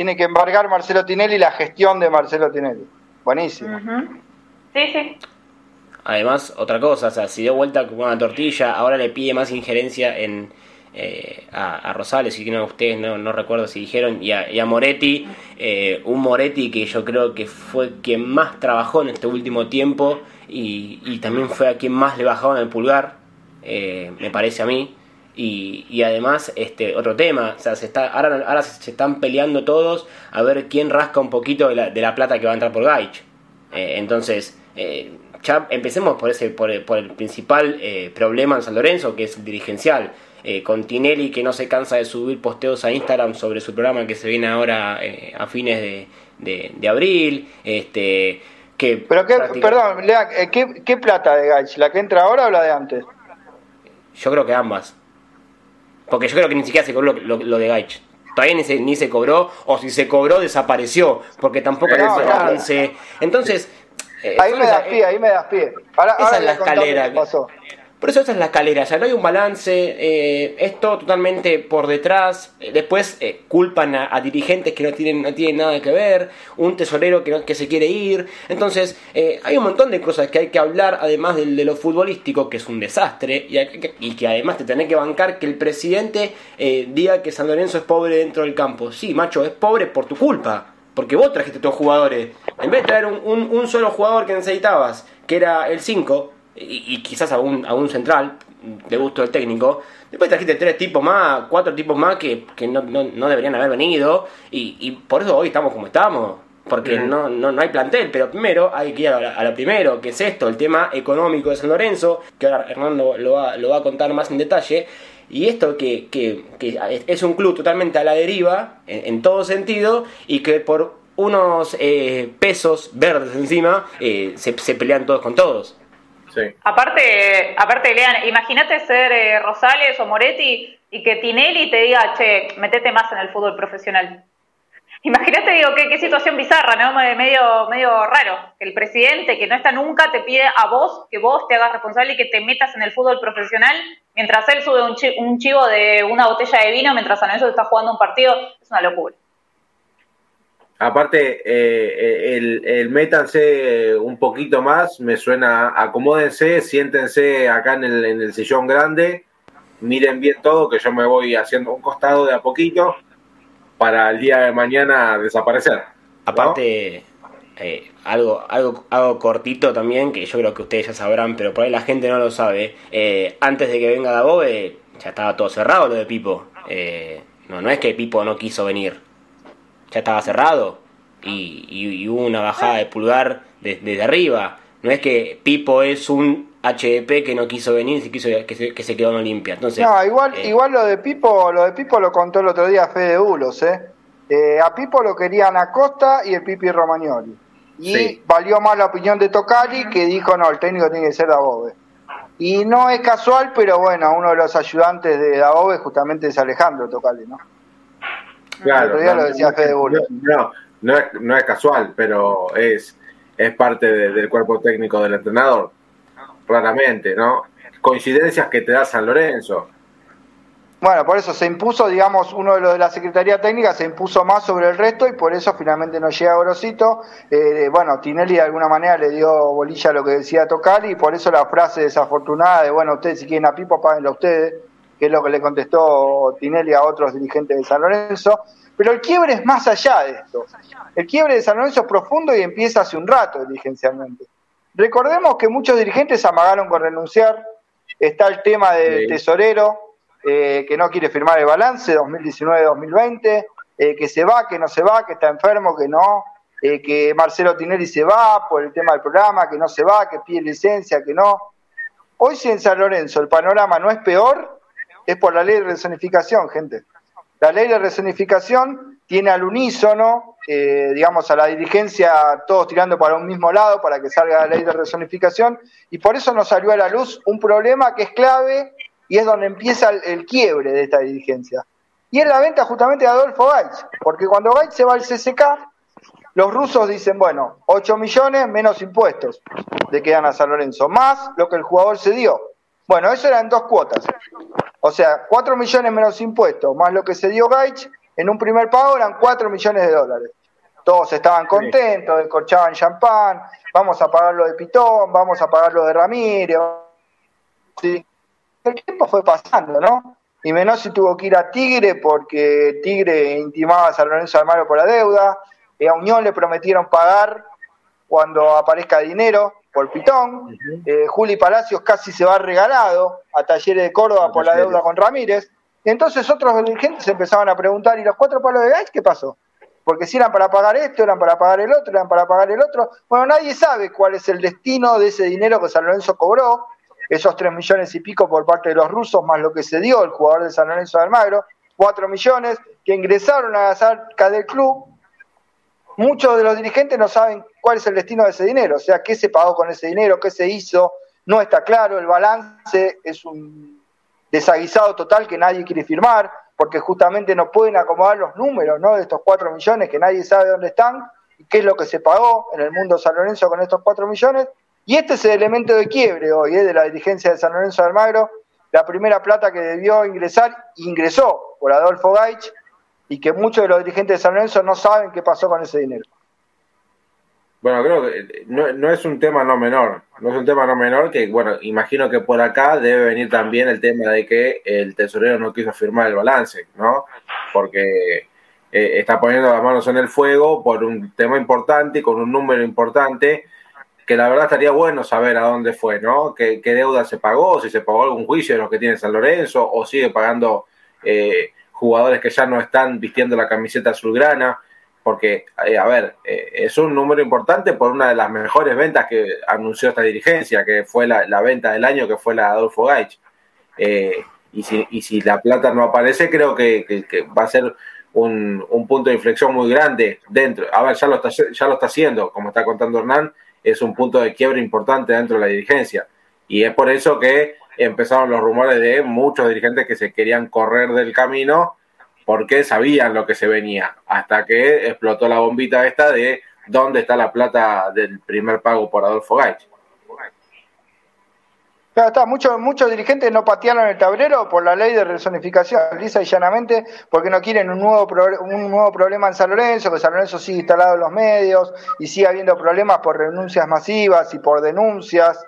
tiene que embargar Marcelo Tinelli la gestión de Marcelo Tinelli. Buenísimo. Sí, sí. Además, otra cosa, o sea, si dio vuelta con una tortilla, ahora le pide más injerencia en eh, a, Rosales, y que no, ustedes no, no recuerdo si dijeron, y a, Moretti, eh, un Moretti que yo creo que fue quien más trabajó en este último tiempo y, y también fue a quien más le bajaron el pulgar, eh, me parece a mí. Y, y, además, este otro tema, o sea, se está, ahora, ahora se están peleando todos a ver quién rasca un poquito de la, de la plata que va a entrar por Gaich. Eh, entonces, eh, ya empecemos por ese por, por el principal eh, problema en San Lorenzo, que es el dirigencial. con Tinelli que no se cansa de subir posteos a Instagram sobre su programa que se viene ahora a fines de, de, abril. Este, que Pero qué, perdón, Lea, ¿qué, ¿qué plata de Gaich? ¿La que entra ahora o la de antes? Yo creo que ambas. Porque yo creo que ni siquiera se cobró lo, de Gaich. Todavía ni se, ni se cobró, o si se cobró, desapareció, porque tampoco hay balance. Entonces. Eh, ahí me das pie, ahí me das pie. Ahora, esa es la escalera. Pasó. Por eso esa es la escalera, ya no hay un balance, eh, esto totalmente por detrás, eh, después eh, culpan a, dirigentes que no tienen, no tienen nada que ver, un tesorero que, que se quiere ir, entonces hay un montón de cosas que hay que hablar, además de, lo futbolístico, que es un desastre, y, que además te tenés que bancar que el presidente diga que San Lorenzo es pobre dentro del campo. Sí, macho, es pobre por tu culpa. Porque vos trajiste a tus jugadores. En vez de traer un, un, un solo jugador que necesitabas, que era el 5, y, quizás a un, a un central de gusto del técnico. Después trajiste tres tipos más, cuatro tipos más que, que no, no, deberían haber venido y, y, por eso hoy estamos como estamos. Porque no, no, no hay plantel, pero primero hay que ir a, lo primero, que es esto, el tema económico de San Lorenzo, que ahora Hernando lo va, lo va a contar más en detalle. Y esto que, que, que es un club totalmente a la deriva, en, todo sentido, y que por unos eh, pesos verdes encima eh, se, se pelean todos con todos. Aparte, aparte, Lean, imagínate ser eh, Rosales o Moretti y que Tinelli te diga, che, metete más en el fútbol profesional. Imagínate, digo, qué, qué situación bizarra, ¿no? Medio, medio raro. Que el presidente, que no está nunca, te pide a vos que vos te hagas responsable y que te metas en el fútbol profesional, mientras él sube un, un chivo de una botella de vino, mientras San Lorenzo está jugando un partido. Es una locura. Aparte, eh, el, el, métanse un poquito más, me suena, acomódense, siéntense acá en el, en el sillón grande, miren bien todo, que yo me voy haciendo un costado de a poquito para el día de mañana desaparecer. Aparte, eh, algo, algo, algo cortito también, que yo creo que ustedes ya sabrán, pero por ahí la gente no lo sabe. Eh, antes de que venga Dabobe, ya estaba todo cerrado lo de Pipo. no, no es que Pipo no quiso venir ya estaba cerrado y, hubo una bajada de pulgar desde arriba. No es que Pipo es un HDP que no quiso venir, que, quiso, que, se, que se quedó en Olimpia. Entonces, no, igual, eh, igual lo de Pipo, lo de Pipo lo contó el otro día Fede Bulos, ¿eh? Eh, a Pipo lo querían Acosta y el Pipi Romagnoli. Y valió más la opinión de Tocali que dijo, no, el técnico tiene que ser Dabove. Y no es casual, pero bueno, uno de los ayudantes de Dabove justamente es Alejandro Tocali, ¿no? Claro, no, lo decía Fede no, no, es, no es casual, pero es, es parte del cuerpo técnico del entrenador, claramente, ¿no? Coincidencias que te da San Lorenzo bueno, por eso se impuso, digamos, uno de los de la Secretaría Técnica se impuso más sobre el resto y por eso finalmente no llega Grosito. Eh, bueno, Tinelli de alguna manera le dio bolilla a lo que decía Tocali y por eso la frase desafortunada de, bueno, ustedes si quieren a Pipo, páguenlo ustedes, que es lo que le contestó Tinelli a otros dirigentes de San Lorenzo. Pero el quiebre es más allá de esto. El quiebre de San Lorenzo es profundo y empieza hace un rato dirigencialmente. Recordemos que muchos dirigentes amagaron con renunciar. Está el tema del tesorero, eh, que no quiere firmar el balance 2019-2020, eh, que se va, que no se va, que está enfermo, que no, eh, que Marcelo Tinelli se va por el tema del programa, que no se va, que pide licencia, que no. Hoy si en San Lorenzo el panorama no es peor, es por la ley de resonificación, gente. La ley de resonificación tiene al unísono, digamos, a la dirigencia todos tirando para un mismo lado para que salga la ley de resonificación, y por eso nos salió a la luz un problema que es clave y es donde empieza el, quiebre de esta dirigencia. Y es la venta justamente de Adolfo Gaitz, porque cuando Gaitz se va al CCK, los rusos dicen, bueno, 8 millones menos impuestos de que dan a San Lorenzo, más lo que el jugador se dio. Bueno, eso eran dos cuotas. O sea, 4 millones menos impuestos, más lo que se dio Gaitz, en un primer pago eran 4 millones de dólares. Todos estaban contentos, descorchaban champán, vamos a pagar lo de Pitón, vamos a pagar lo de Ramírez. ¿sí? el tiempo fue pasando, ¿no? Y Menossi tuvo que ir a Tigre porque Tigre intimaba a San Lorenzo Almagro por la deuda. Y a Unión le prometieron pagar cuando aparezca dinero por Pitón. Eh, Juli Palacios casi se va regalado a Talleres de Córdoba por la deuda con Ramírez. Y entonces otros dirigentes empezaban a preguntar, ¿y los cuatro palos de Gais qué pasó? Porque si eran para pagar esto, eran para pagar el otro, eran para pagar el otro. Bueno, nadie sabe cuál es el destino de ese dinero que San Lorenzo cobró esos 3 millones y pico por parte de los rusos, más lo que se dio el jugador de San Lorenzo de Almagro, 4 millones que ingresaron a las arcas del club. Muchos de los dirigentes no saben cuál es el destino de ese dinero, o sea, qué se pagó con ese dinero, qué se hizo, no está claro, el balance es un desaguisado total que nadie quiere firmar, porque justamente no pueden acomodar los números ¿no? de estos 4 millones que nadie sabe dónde están y qué es lo que se pagó en el mundo San Lorenzo con estos 4 millones y este es el elemento de quiebre hoy ¿eh? de la dirigencia de San Lorenzo de Almagro. La primera plata que debió ingresar, ingresó por Adolfo Gaich, y que muchos de los dirigentes de San Lorenzo no saben qué pasó con ese dinero. Bueno, creo que eh, no, es un tema no menor, no es un tema no menor que, bueno, imagino que por acá debe venir también el tema de que el tesorero no quiso firmar el balance, ¿no? Porque eh, está poniendo las manos en el fuego por un tema importante, con un número importante, que la verdad estaría bueno saber a dónde fue, ¿no? ¿Qué, deuda se pagó? Si se pagó algún juicio de los que tiene San Lorenzo o sigue pagando eh, jugadores que ya no están vistiendo la camiseta azulgrana. Porque, eh, a ver, eh, es un número importante por una de las mejores ventas que anunció esta dirigencia, que fue la, venta del año, que fue la de Adolfo Gaich. y, si, y si la plata no aparece, creo que, va a ser un, un, punto de inflexión muy grande dentro. A ver, ya lo está, ya lo está haciendo, como está contando Hernán, es un punto de quiebre importante dentro de la dirigencia. Y es por eso que empezaron los rumores de muchos dirigentes que se querían correr del camino porque sabían lo que se venía, hasta que explotó la bombita esta de dónde está la plata del primer pago por Adolfo Gaich. Claro, está, muchos, muchos dirigentes no patearon el tablero por la ley de resonificación, lisa y llanamente, porque no quieren un nuevo, un nuevo problema en San Lorenzo, que San Lorenzo sigue instalado en los medios y sigue habiendo problemas por renuncias masivas y por denuncias.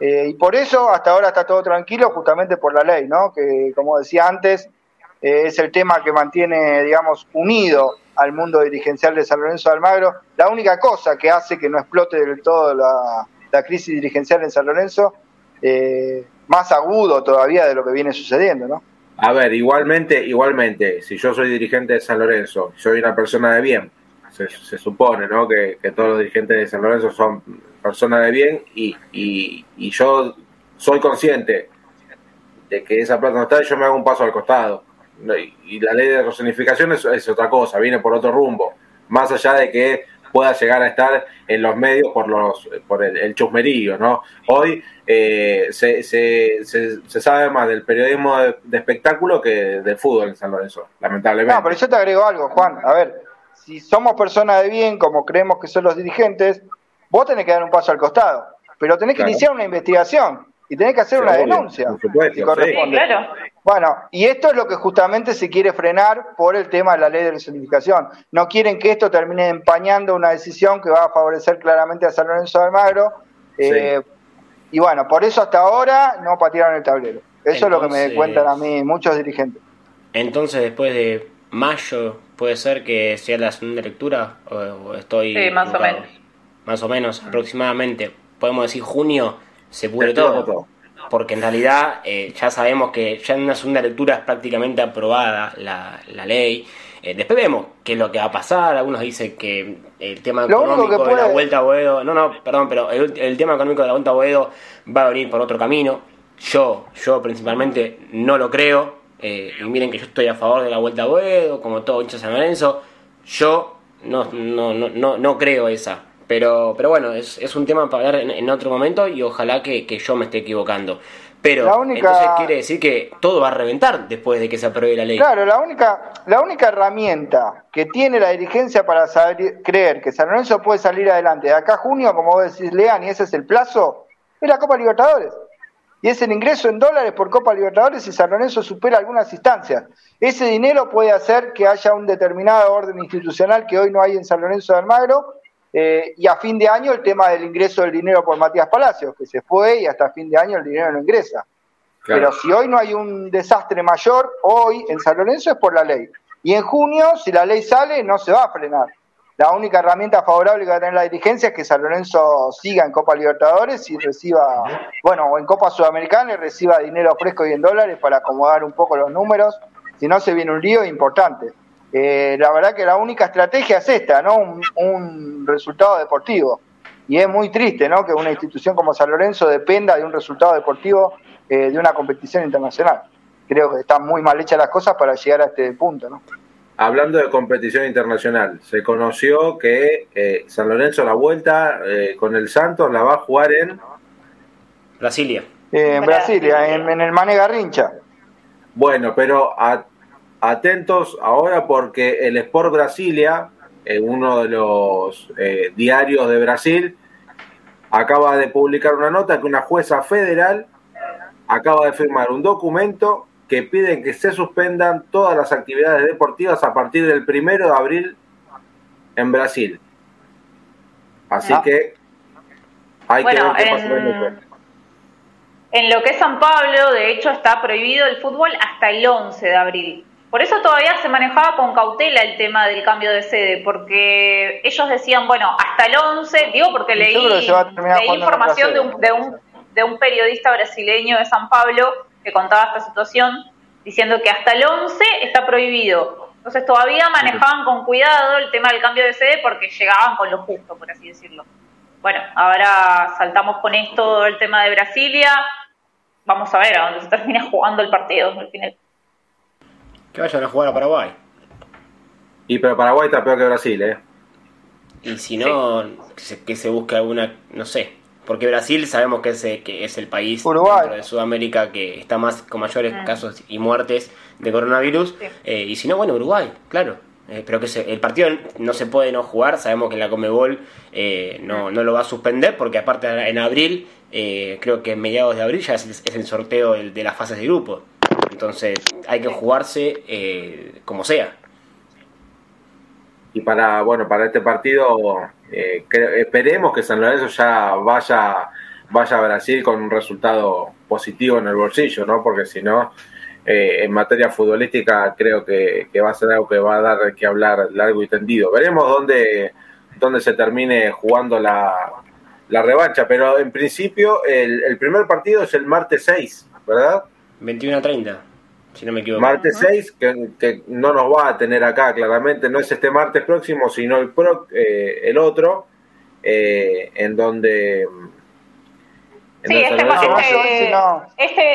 Eh, y por eso hasta ahora está todo tranquilo, justamente por la ley, ¿no? Que, como decía antes, es el tema que mantiene, digamos, unido al mundo dirigencial de San Lorenzo de Almagro. La única cosa que hace que no explote del todo la, crisis dirigencial en San Lorenzo eh, más agudo todavía de lo que viene sucediendo, ¿no? A ver, igualmente, igualmente, si yo soy dirigente de San Lorenzo, soy una persona de bien, se, supone, ¿no? Que, todos los dirigentes de San Lorenzo son personas de bien y, y, yo soy consciente de que esa plata no está y yo me hago un paso al costado. Y la ley de resonificación es, otra cosa, viene por otro rumbo, más allá de que pueda llegar a estar en los medios por los por el, chusmerío, ¿no? Hoy eh, se, se, se, sabe más del periodismo de, espectáculo que del fútbol en San Lorenzo, lamentablemente. No, pero yo te agrego algo, Juan. A ver, si somos personas de bien, como creemos que son los dirigentes, vos tenés que dar un paso al costado, pero tenés que iniciar una investigación y tenés que hacer una denuncia. si corresponde. Bueno, y esto es lo que justamente se quiere frenar por el tema de la ley de resonificación. No quieren que esto termine empañando una decisión que va a favorecer claramente a San Lorenzo de Almagro. Eh, y bueno, por eso hasta ahora no patearon el tablero. Eso es lo que me cuentan a mí muchos dirigentes. Entonces, después de mayo, ¿puede ser que sea la segunda lectura? ¿O, estoy.? Sí, más o menos. Más o menos, aproximadamente. Podemos decir junio se pudre todo. Porque en realidad eh, ya sabemos que ya en una segunda lectura es prácticamente aprobada la, la ley. Eh, después vemos qué es lo que va a pasar. Algunos dicen que el tema económico de la vuelta a Boedo. No, no, perdón, pero el, tema económico de la vuelta a Boedo va a venir por otro camino. Yo, yo principalmente no lo creo. Eh, y miren que yo estoy a favor de la vuelta a Boedo, como todo hincha San Lorenzo. Yo no, no, no, no creo esa. Pero, pero bueno, es, es un tema para hablar en, otro momento y ojalá que, yo me esté equivocando. Pero entonces quiere decir que todo va a reventar después de que se apruebe la ley. Claro, la única, la única herramienta que tiene la dirigencia para saber, creer que San Lorenzo puede salir adelante de acá a junio, como vos decís, Lean, y ese es el plazo, es la Copa Libertadores. Y es el ingreso en dólares por Copa Libertadores si San Lorenzo supera algunas instancias. Ese dinero puede hacer que haya un determinado orden institucional que hoy no hay en San Lorenzo de Almagro eh, y a fin de año el tema del ingreso del dinero por Matías Palacios, que se fue y hasta fin de año el dinero no ingresa. Pero si hoy no hay un desastre mayor, hoy en San Lorenzo es por la ley. Y en junio, si la ley sale, no se va a frenar. La única herramienta favorable que va a tener la dirigencia es que San Lorenzo siga en Copa Libertadores y reciba, bueno, o en Copa Sudamericana y reciba dinero fresco y en dólares para acomodar un poco los números. Si no, se viene un lío importante. Eh, la verdad que la única estrategia es esta, ¿no? Un, resultado deportivo. Y es muy triste, ¿no? Que una institución como San Lorenzo dependa de un resultado deportivo eh, de una competición internacional. Creo que están muy mal hechas las cosas para llegar a este punto, ¿no? Hablando de competición internacional, se conoció que eh, San Lorenzo la vuelta con el Santos la va a jugar en Brasilia. en Brasilia, en, en el Mane Garrincha. Bueno, pero a, atentos ahora porque el Sport Brasilia, uno de los eh, diarios de Brasil, acaba de publicar una nota que una jueza federal acaba de firmar un documento que pide que se suspendan todas las actividades deportivas a partir del primero de abril en Brasil. Así ah. que hay que ver qué pasa en, en lo que es San Pablo, de hecho, está prohibido el fútbol hasta el 11 de abril. Por eso todavía se manejaba con cautela el tema del cambio de sede, porque ellos decían, bueno, hasta el 11, digo porque leí, información de un, de, un, de un periodista brasileño de San Pablo que contaba esta situación, diciendo que hasta el 11 está prohibido. Entonces todavía manejaban con cuidado el tema del cambio de sede porque llegaban con lo justo, por así decirlo. Bueno, ahora saltamos con esto el tema de Brasilia. Vamos a ver a dónde se termina jugando el partido al final. Que vayan a jugar a Paraguay. Y pero Paraguay está peor que Brasil, ¿eh? Y si no, que, se, busque alguna, no sé. Porque Brasil sabemos que es, que es el país de Sudamérica que está más con mayores mm. casos y muertes de coronavirus. Eh, y si no, bueno, Uruguay, claro. Eh, pero que el partido no se puede no jugar. Sabemos que la Comebol eh, no, no, lo va a suspender porque aparte en abril, creo que en mediados de abril ya es, el sorteo de, de las fases de grupo. Entonces hay que jugarse eh, como sea. Y para, bueno, para este partido eh, esperemos que San Lorenzo ya vaya, vaya a Brasil con un resultado positivo en el bolsillo, ¿no? Porque si no, eh, en materia futbolística creo que, va a ser algo que va a dar que hablar largo y tendido. Veremos dónde, dónde se termine jugando la, la revancha, pero en principio el, el primer partido es el martes 6, ¿verdad? 21 a 30, si no me equivoco. Martes 6, que, no nos va a tener acá claramente, no es este martes próximo, sino el, pro, eh, el otro, eh, en donde... sí, este, no, es hoy, sino,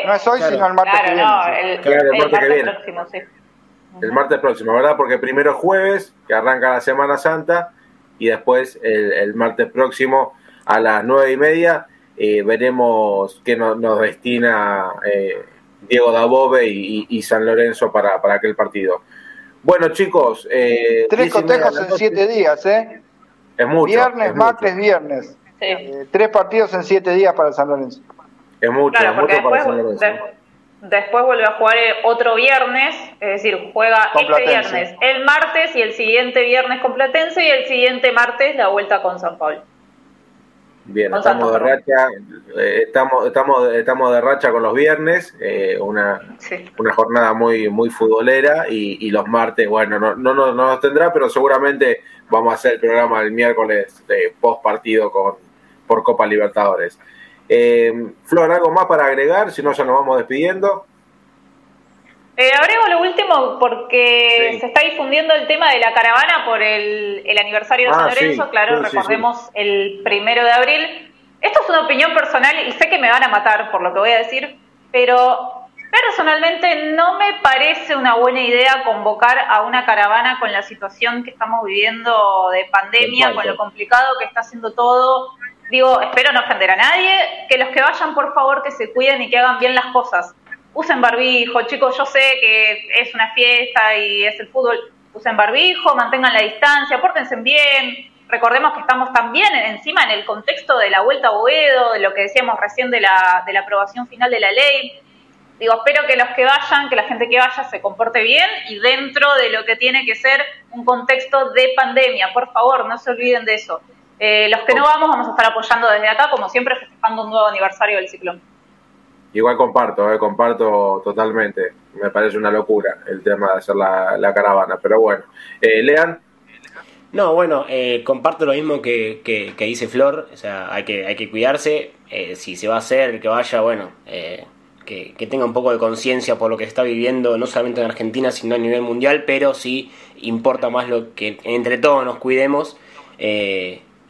no es hoy, sino el martes que viene. No, el, claro, el, martes, que viene. Próximo, sí. El martes próximo, ¿verdad? Porque primero es jueves, que arranca la Semana Santa, y después el, martes próximo a las nueve y media eh, veremos qué nos destina eh, Diego Dabove y, San Lorenzo para, para aquel partido. Bueno, chicos. Eh, tres cotejos en siete días, ¿eh? Es mucho. Viernes, martes, viernes. tres partidos en siete días para San Lorenzo. Es mucho, es mucho para San Lorenzo. Después vuelve a jugar otro viernes, es decir, juega este viernes, el martes y el siguiente viernes con Platense y el siguiente martes la vuelta con San Pablo. Bien, estamos de racha, eh, estamos, estamos, estamos de racha con los viernes, eh, una, una jornada muy, muy futbolera y, los martes, bueno, no, no, no, nos tendrá, pero seguramente vamos a hacer el programa el miércoles de post partido con, por Copa Libertadores. Eh, Flor, ¿algo más para agregar? Si no, ya nos vamos despidiendo. Eh, agrego lo último porque se está difundiendo el tema de la caravana por el, aniversario de ah, San Lorenzo, claro, recordemos el primero de abril. Esto es una opinión personal y sé que me van a matar por lo que voy a decir, pero personalmente no me parece una buena idea convocar a una caravana con la situación que estamos viviendo de pandemia, con lo complicado que está haciendo todo. Digo, espero no ofender a nadie, que los que vayan, por favor, que se cuiden y que hagan bien las cosas. Usen barbijo, chicos, yo sé que es una fiesta y es el fútbol, usen barbijo, mantengan la distancia, pórtense bien. Recordemos que estamos también encima en el contexto de la vuelta a Boedo, de lo que decíamos recién de la, de la aprobación final de la ley. Digo, espero que los que vayan, que la gente que vaya se comporte bien y dentro de lo que tiene que ser un contexto de pandemia. Por favor, no se olviden de eso. Eh, los que no vamos, vamos a estar apoyando desde acá, como siempre, festejando un nuevo aniversario del ciclón. Igual comparto, eh, comparto totalmente. Me parece una locura el tema de hacer la, caravana, pero bueno. Eh, Lean. No, bueno, eh, comparto lo mismo que, que, dice Flor, o sea, hay que, hay que cuidarse, si se va a hacer, el que vaya, bueno, que, que, tenga un poco de conciencia por lo que está viviendo, no solamente en Argentina, sino a nivel mundial, pero sí importa más lo que entre todos nos cuidemos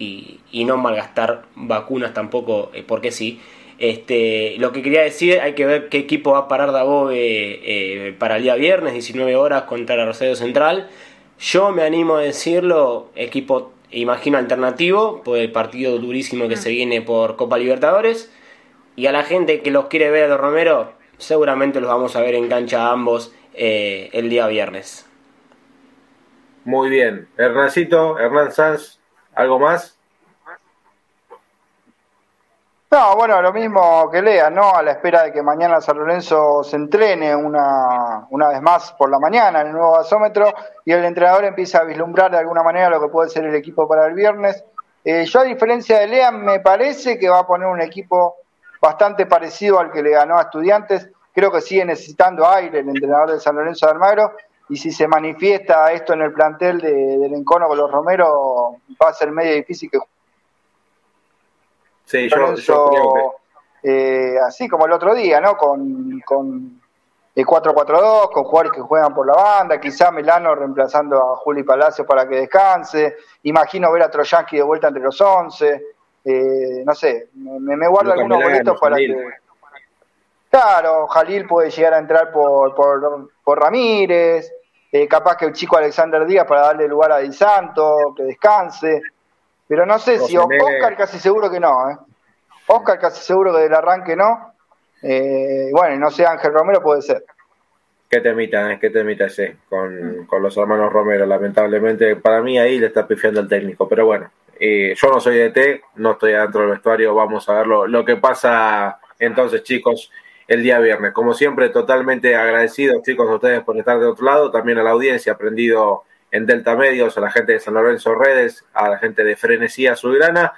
y, no malgastar vacunas tampoco, eh, porque sí. Este, lo que quería decir, hay que ver qué equipo va a parar Dagobe eh, para el día viernes, 19 horas, contra la Rosario Central. Yo me animo a decirlo, equipo, imagino, alternativo, por el partido durísimo que mm. se viene por Copa Libertadores. Y a la gente que los quiere ver a los Romero, seguramente los vamos a ver en cancha ambos eh, el día viernes. Muy bien. Hernancito, Hernán Sanz, ¿Algo más? No, bueno, lo mismo que Lea, ¿no? A la espera de que mañana San Lorenzo se entrene una, una vez más por la mañana en el nuevo gasómetro y el entrenador empieza a vislumbrar de alguna manera lo que puede ser el equipo para el viernes. Eh, yo, a diferencia de Lea, me parece que va a poner un equipo bastante parecido al que le ganó a Estudiantes. Creo que sigue necesitando aire el entrenador de San Lorenzo de Almagro y si se manifiesta esto en el plantel de, del encono con los Romero, va a ser medio difícil que. Sí, yo, creo que. Eh, así como el otro día, ¿no? Con, con el 4-4-2, con jugadores que juegan por la banda, quizá Milano reemplazando a Juli Palacio para que descanse. Imagino ver a Troyansky de vuelta entre los 11. Eh, no sé, me, me guardo algunos boletos para que. Claro, Jalil puede llegar a entrar por, por, por Ramírez. Eh, capaz que el chico Alexander Díaz para darle lugar a Di Santo, que descanse. Pero no sé si Oscar casi seguro que no. ¿eh? Oscar casi seguro que del arranque no. Eh, bueno, y no sé, Ángel Romero puede ser. Qué temita, ¿eh? qué temita ese, con, con, los hermanos Romero. Lamentablemente, para mí ahí le está pifiando el técnico. Pero bueno, eh, yo no soy de T, no estoy adentro del vestuario. Vamos a ver lo, lo que pasa entonces, chicos el día viernes. Como siempre, totalmente agradecido, chicos, a ustedes por estar de otro lado, también a la audiencia, aprendido en Delta Medios, a la gente de San Lorenzo Redes, a la gente de Frenesía Azulgrana.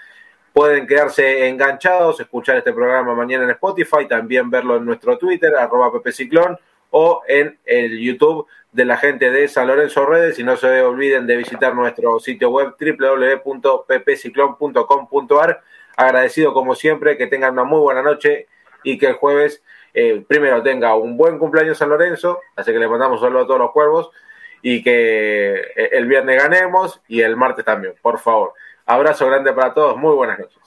Pueden quedarse enganchados, escuchar este programa mañana en Spotify, también verlo en nuestro Twitter, arroba Ciclón, o en el YouTube de la gente de San Lorenzo Redes. Y no se olviden de visitar nuestro sitio web www.ppciclón.com.ar. Agradecido como siempre, que tengan una muy buena noche y que el jueves eh, primero tenga un buen cumpleaños San Lorenzo, así que le mandamos un saludo a todos los cuervos y que eh, el viernes ganemos y el martes también, por favor. Abrazo grande para todos, muy buenas noches.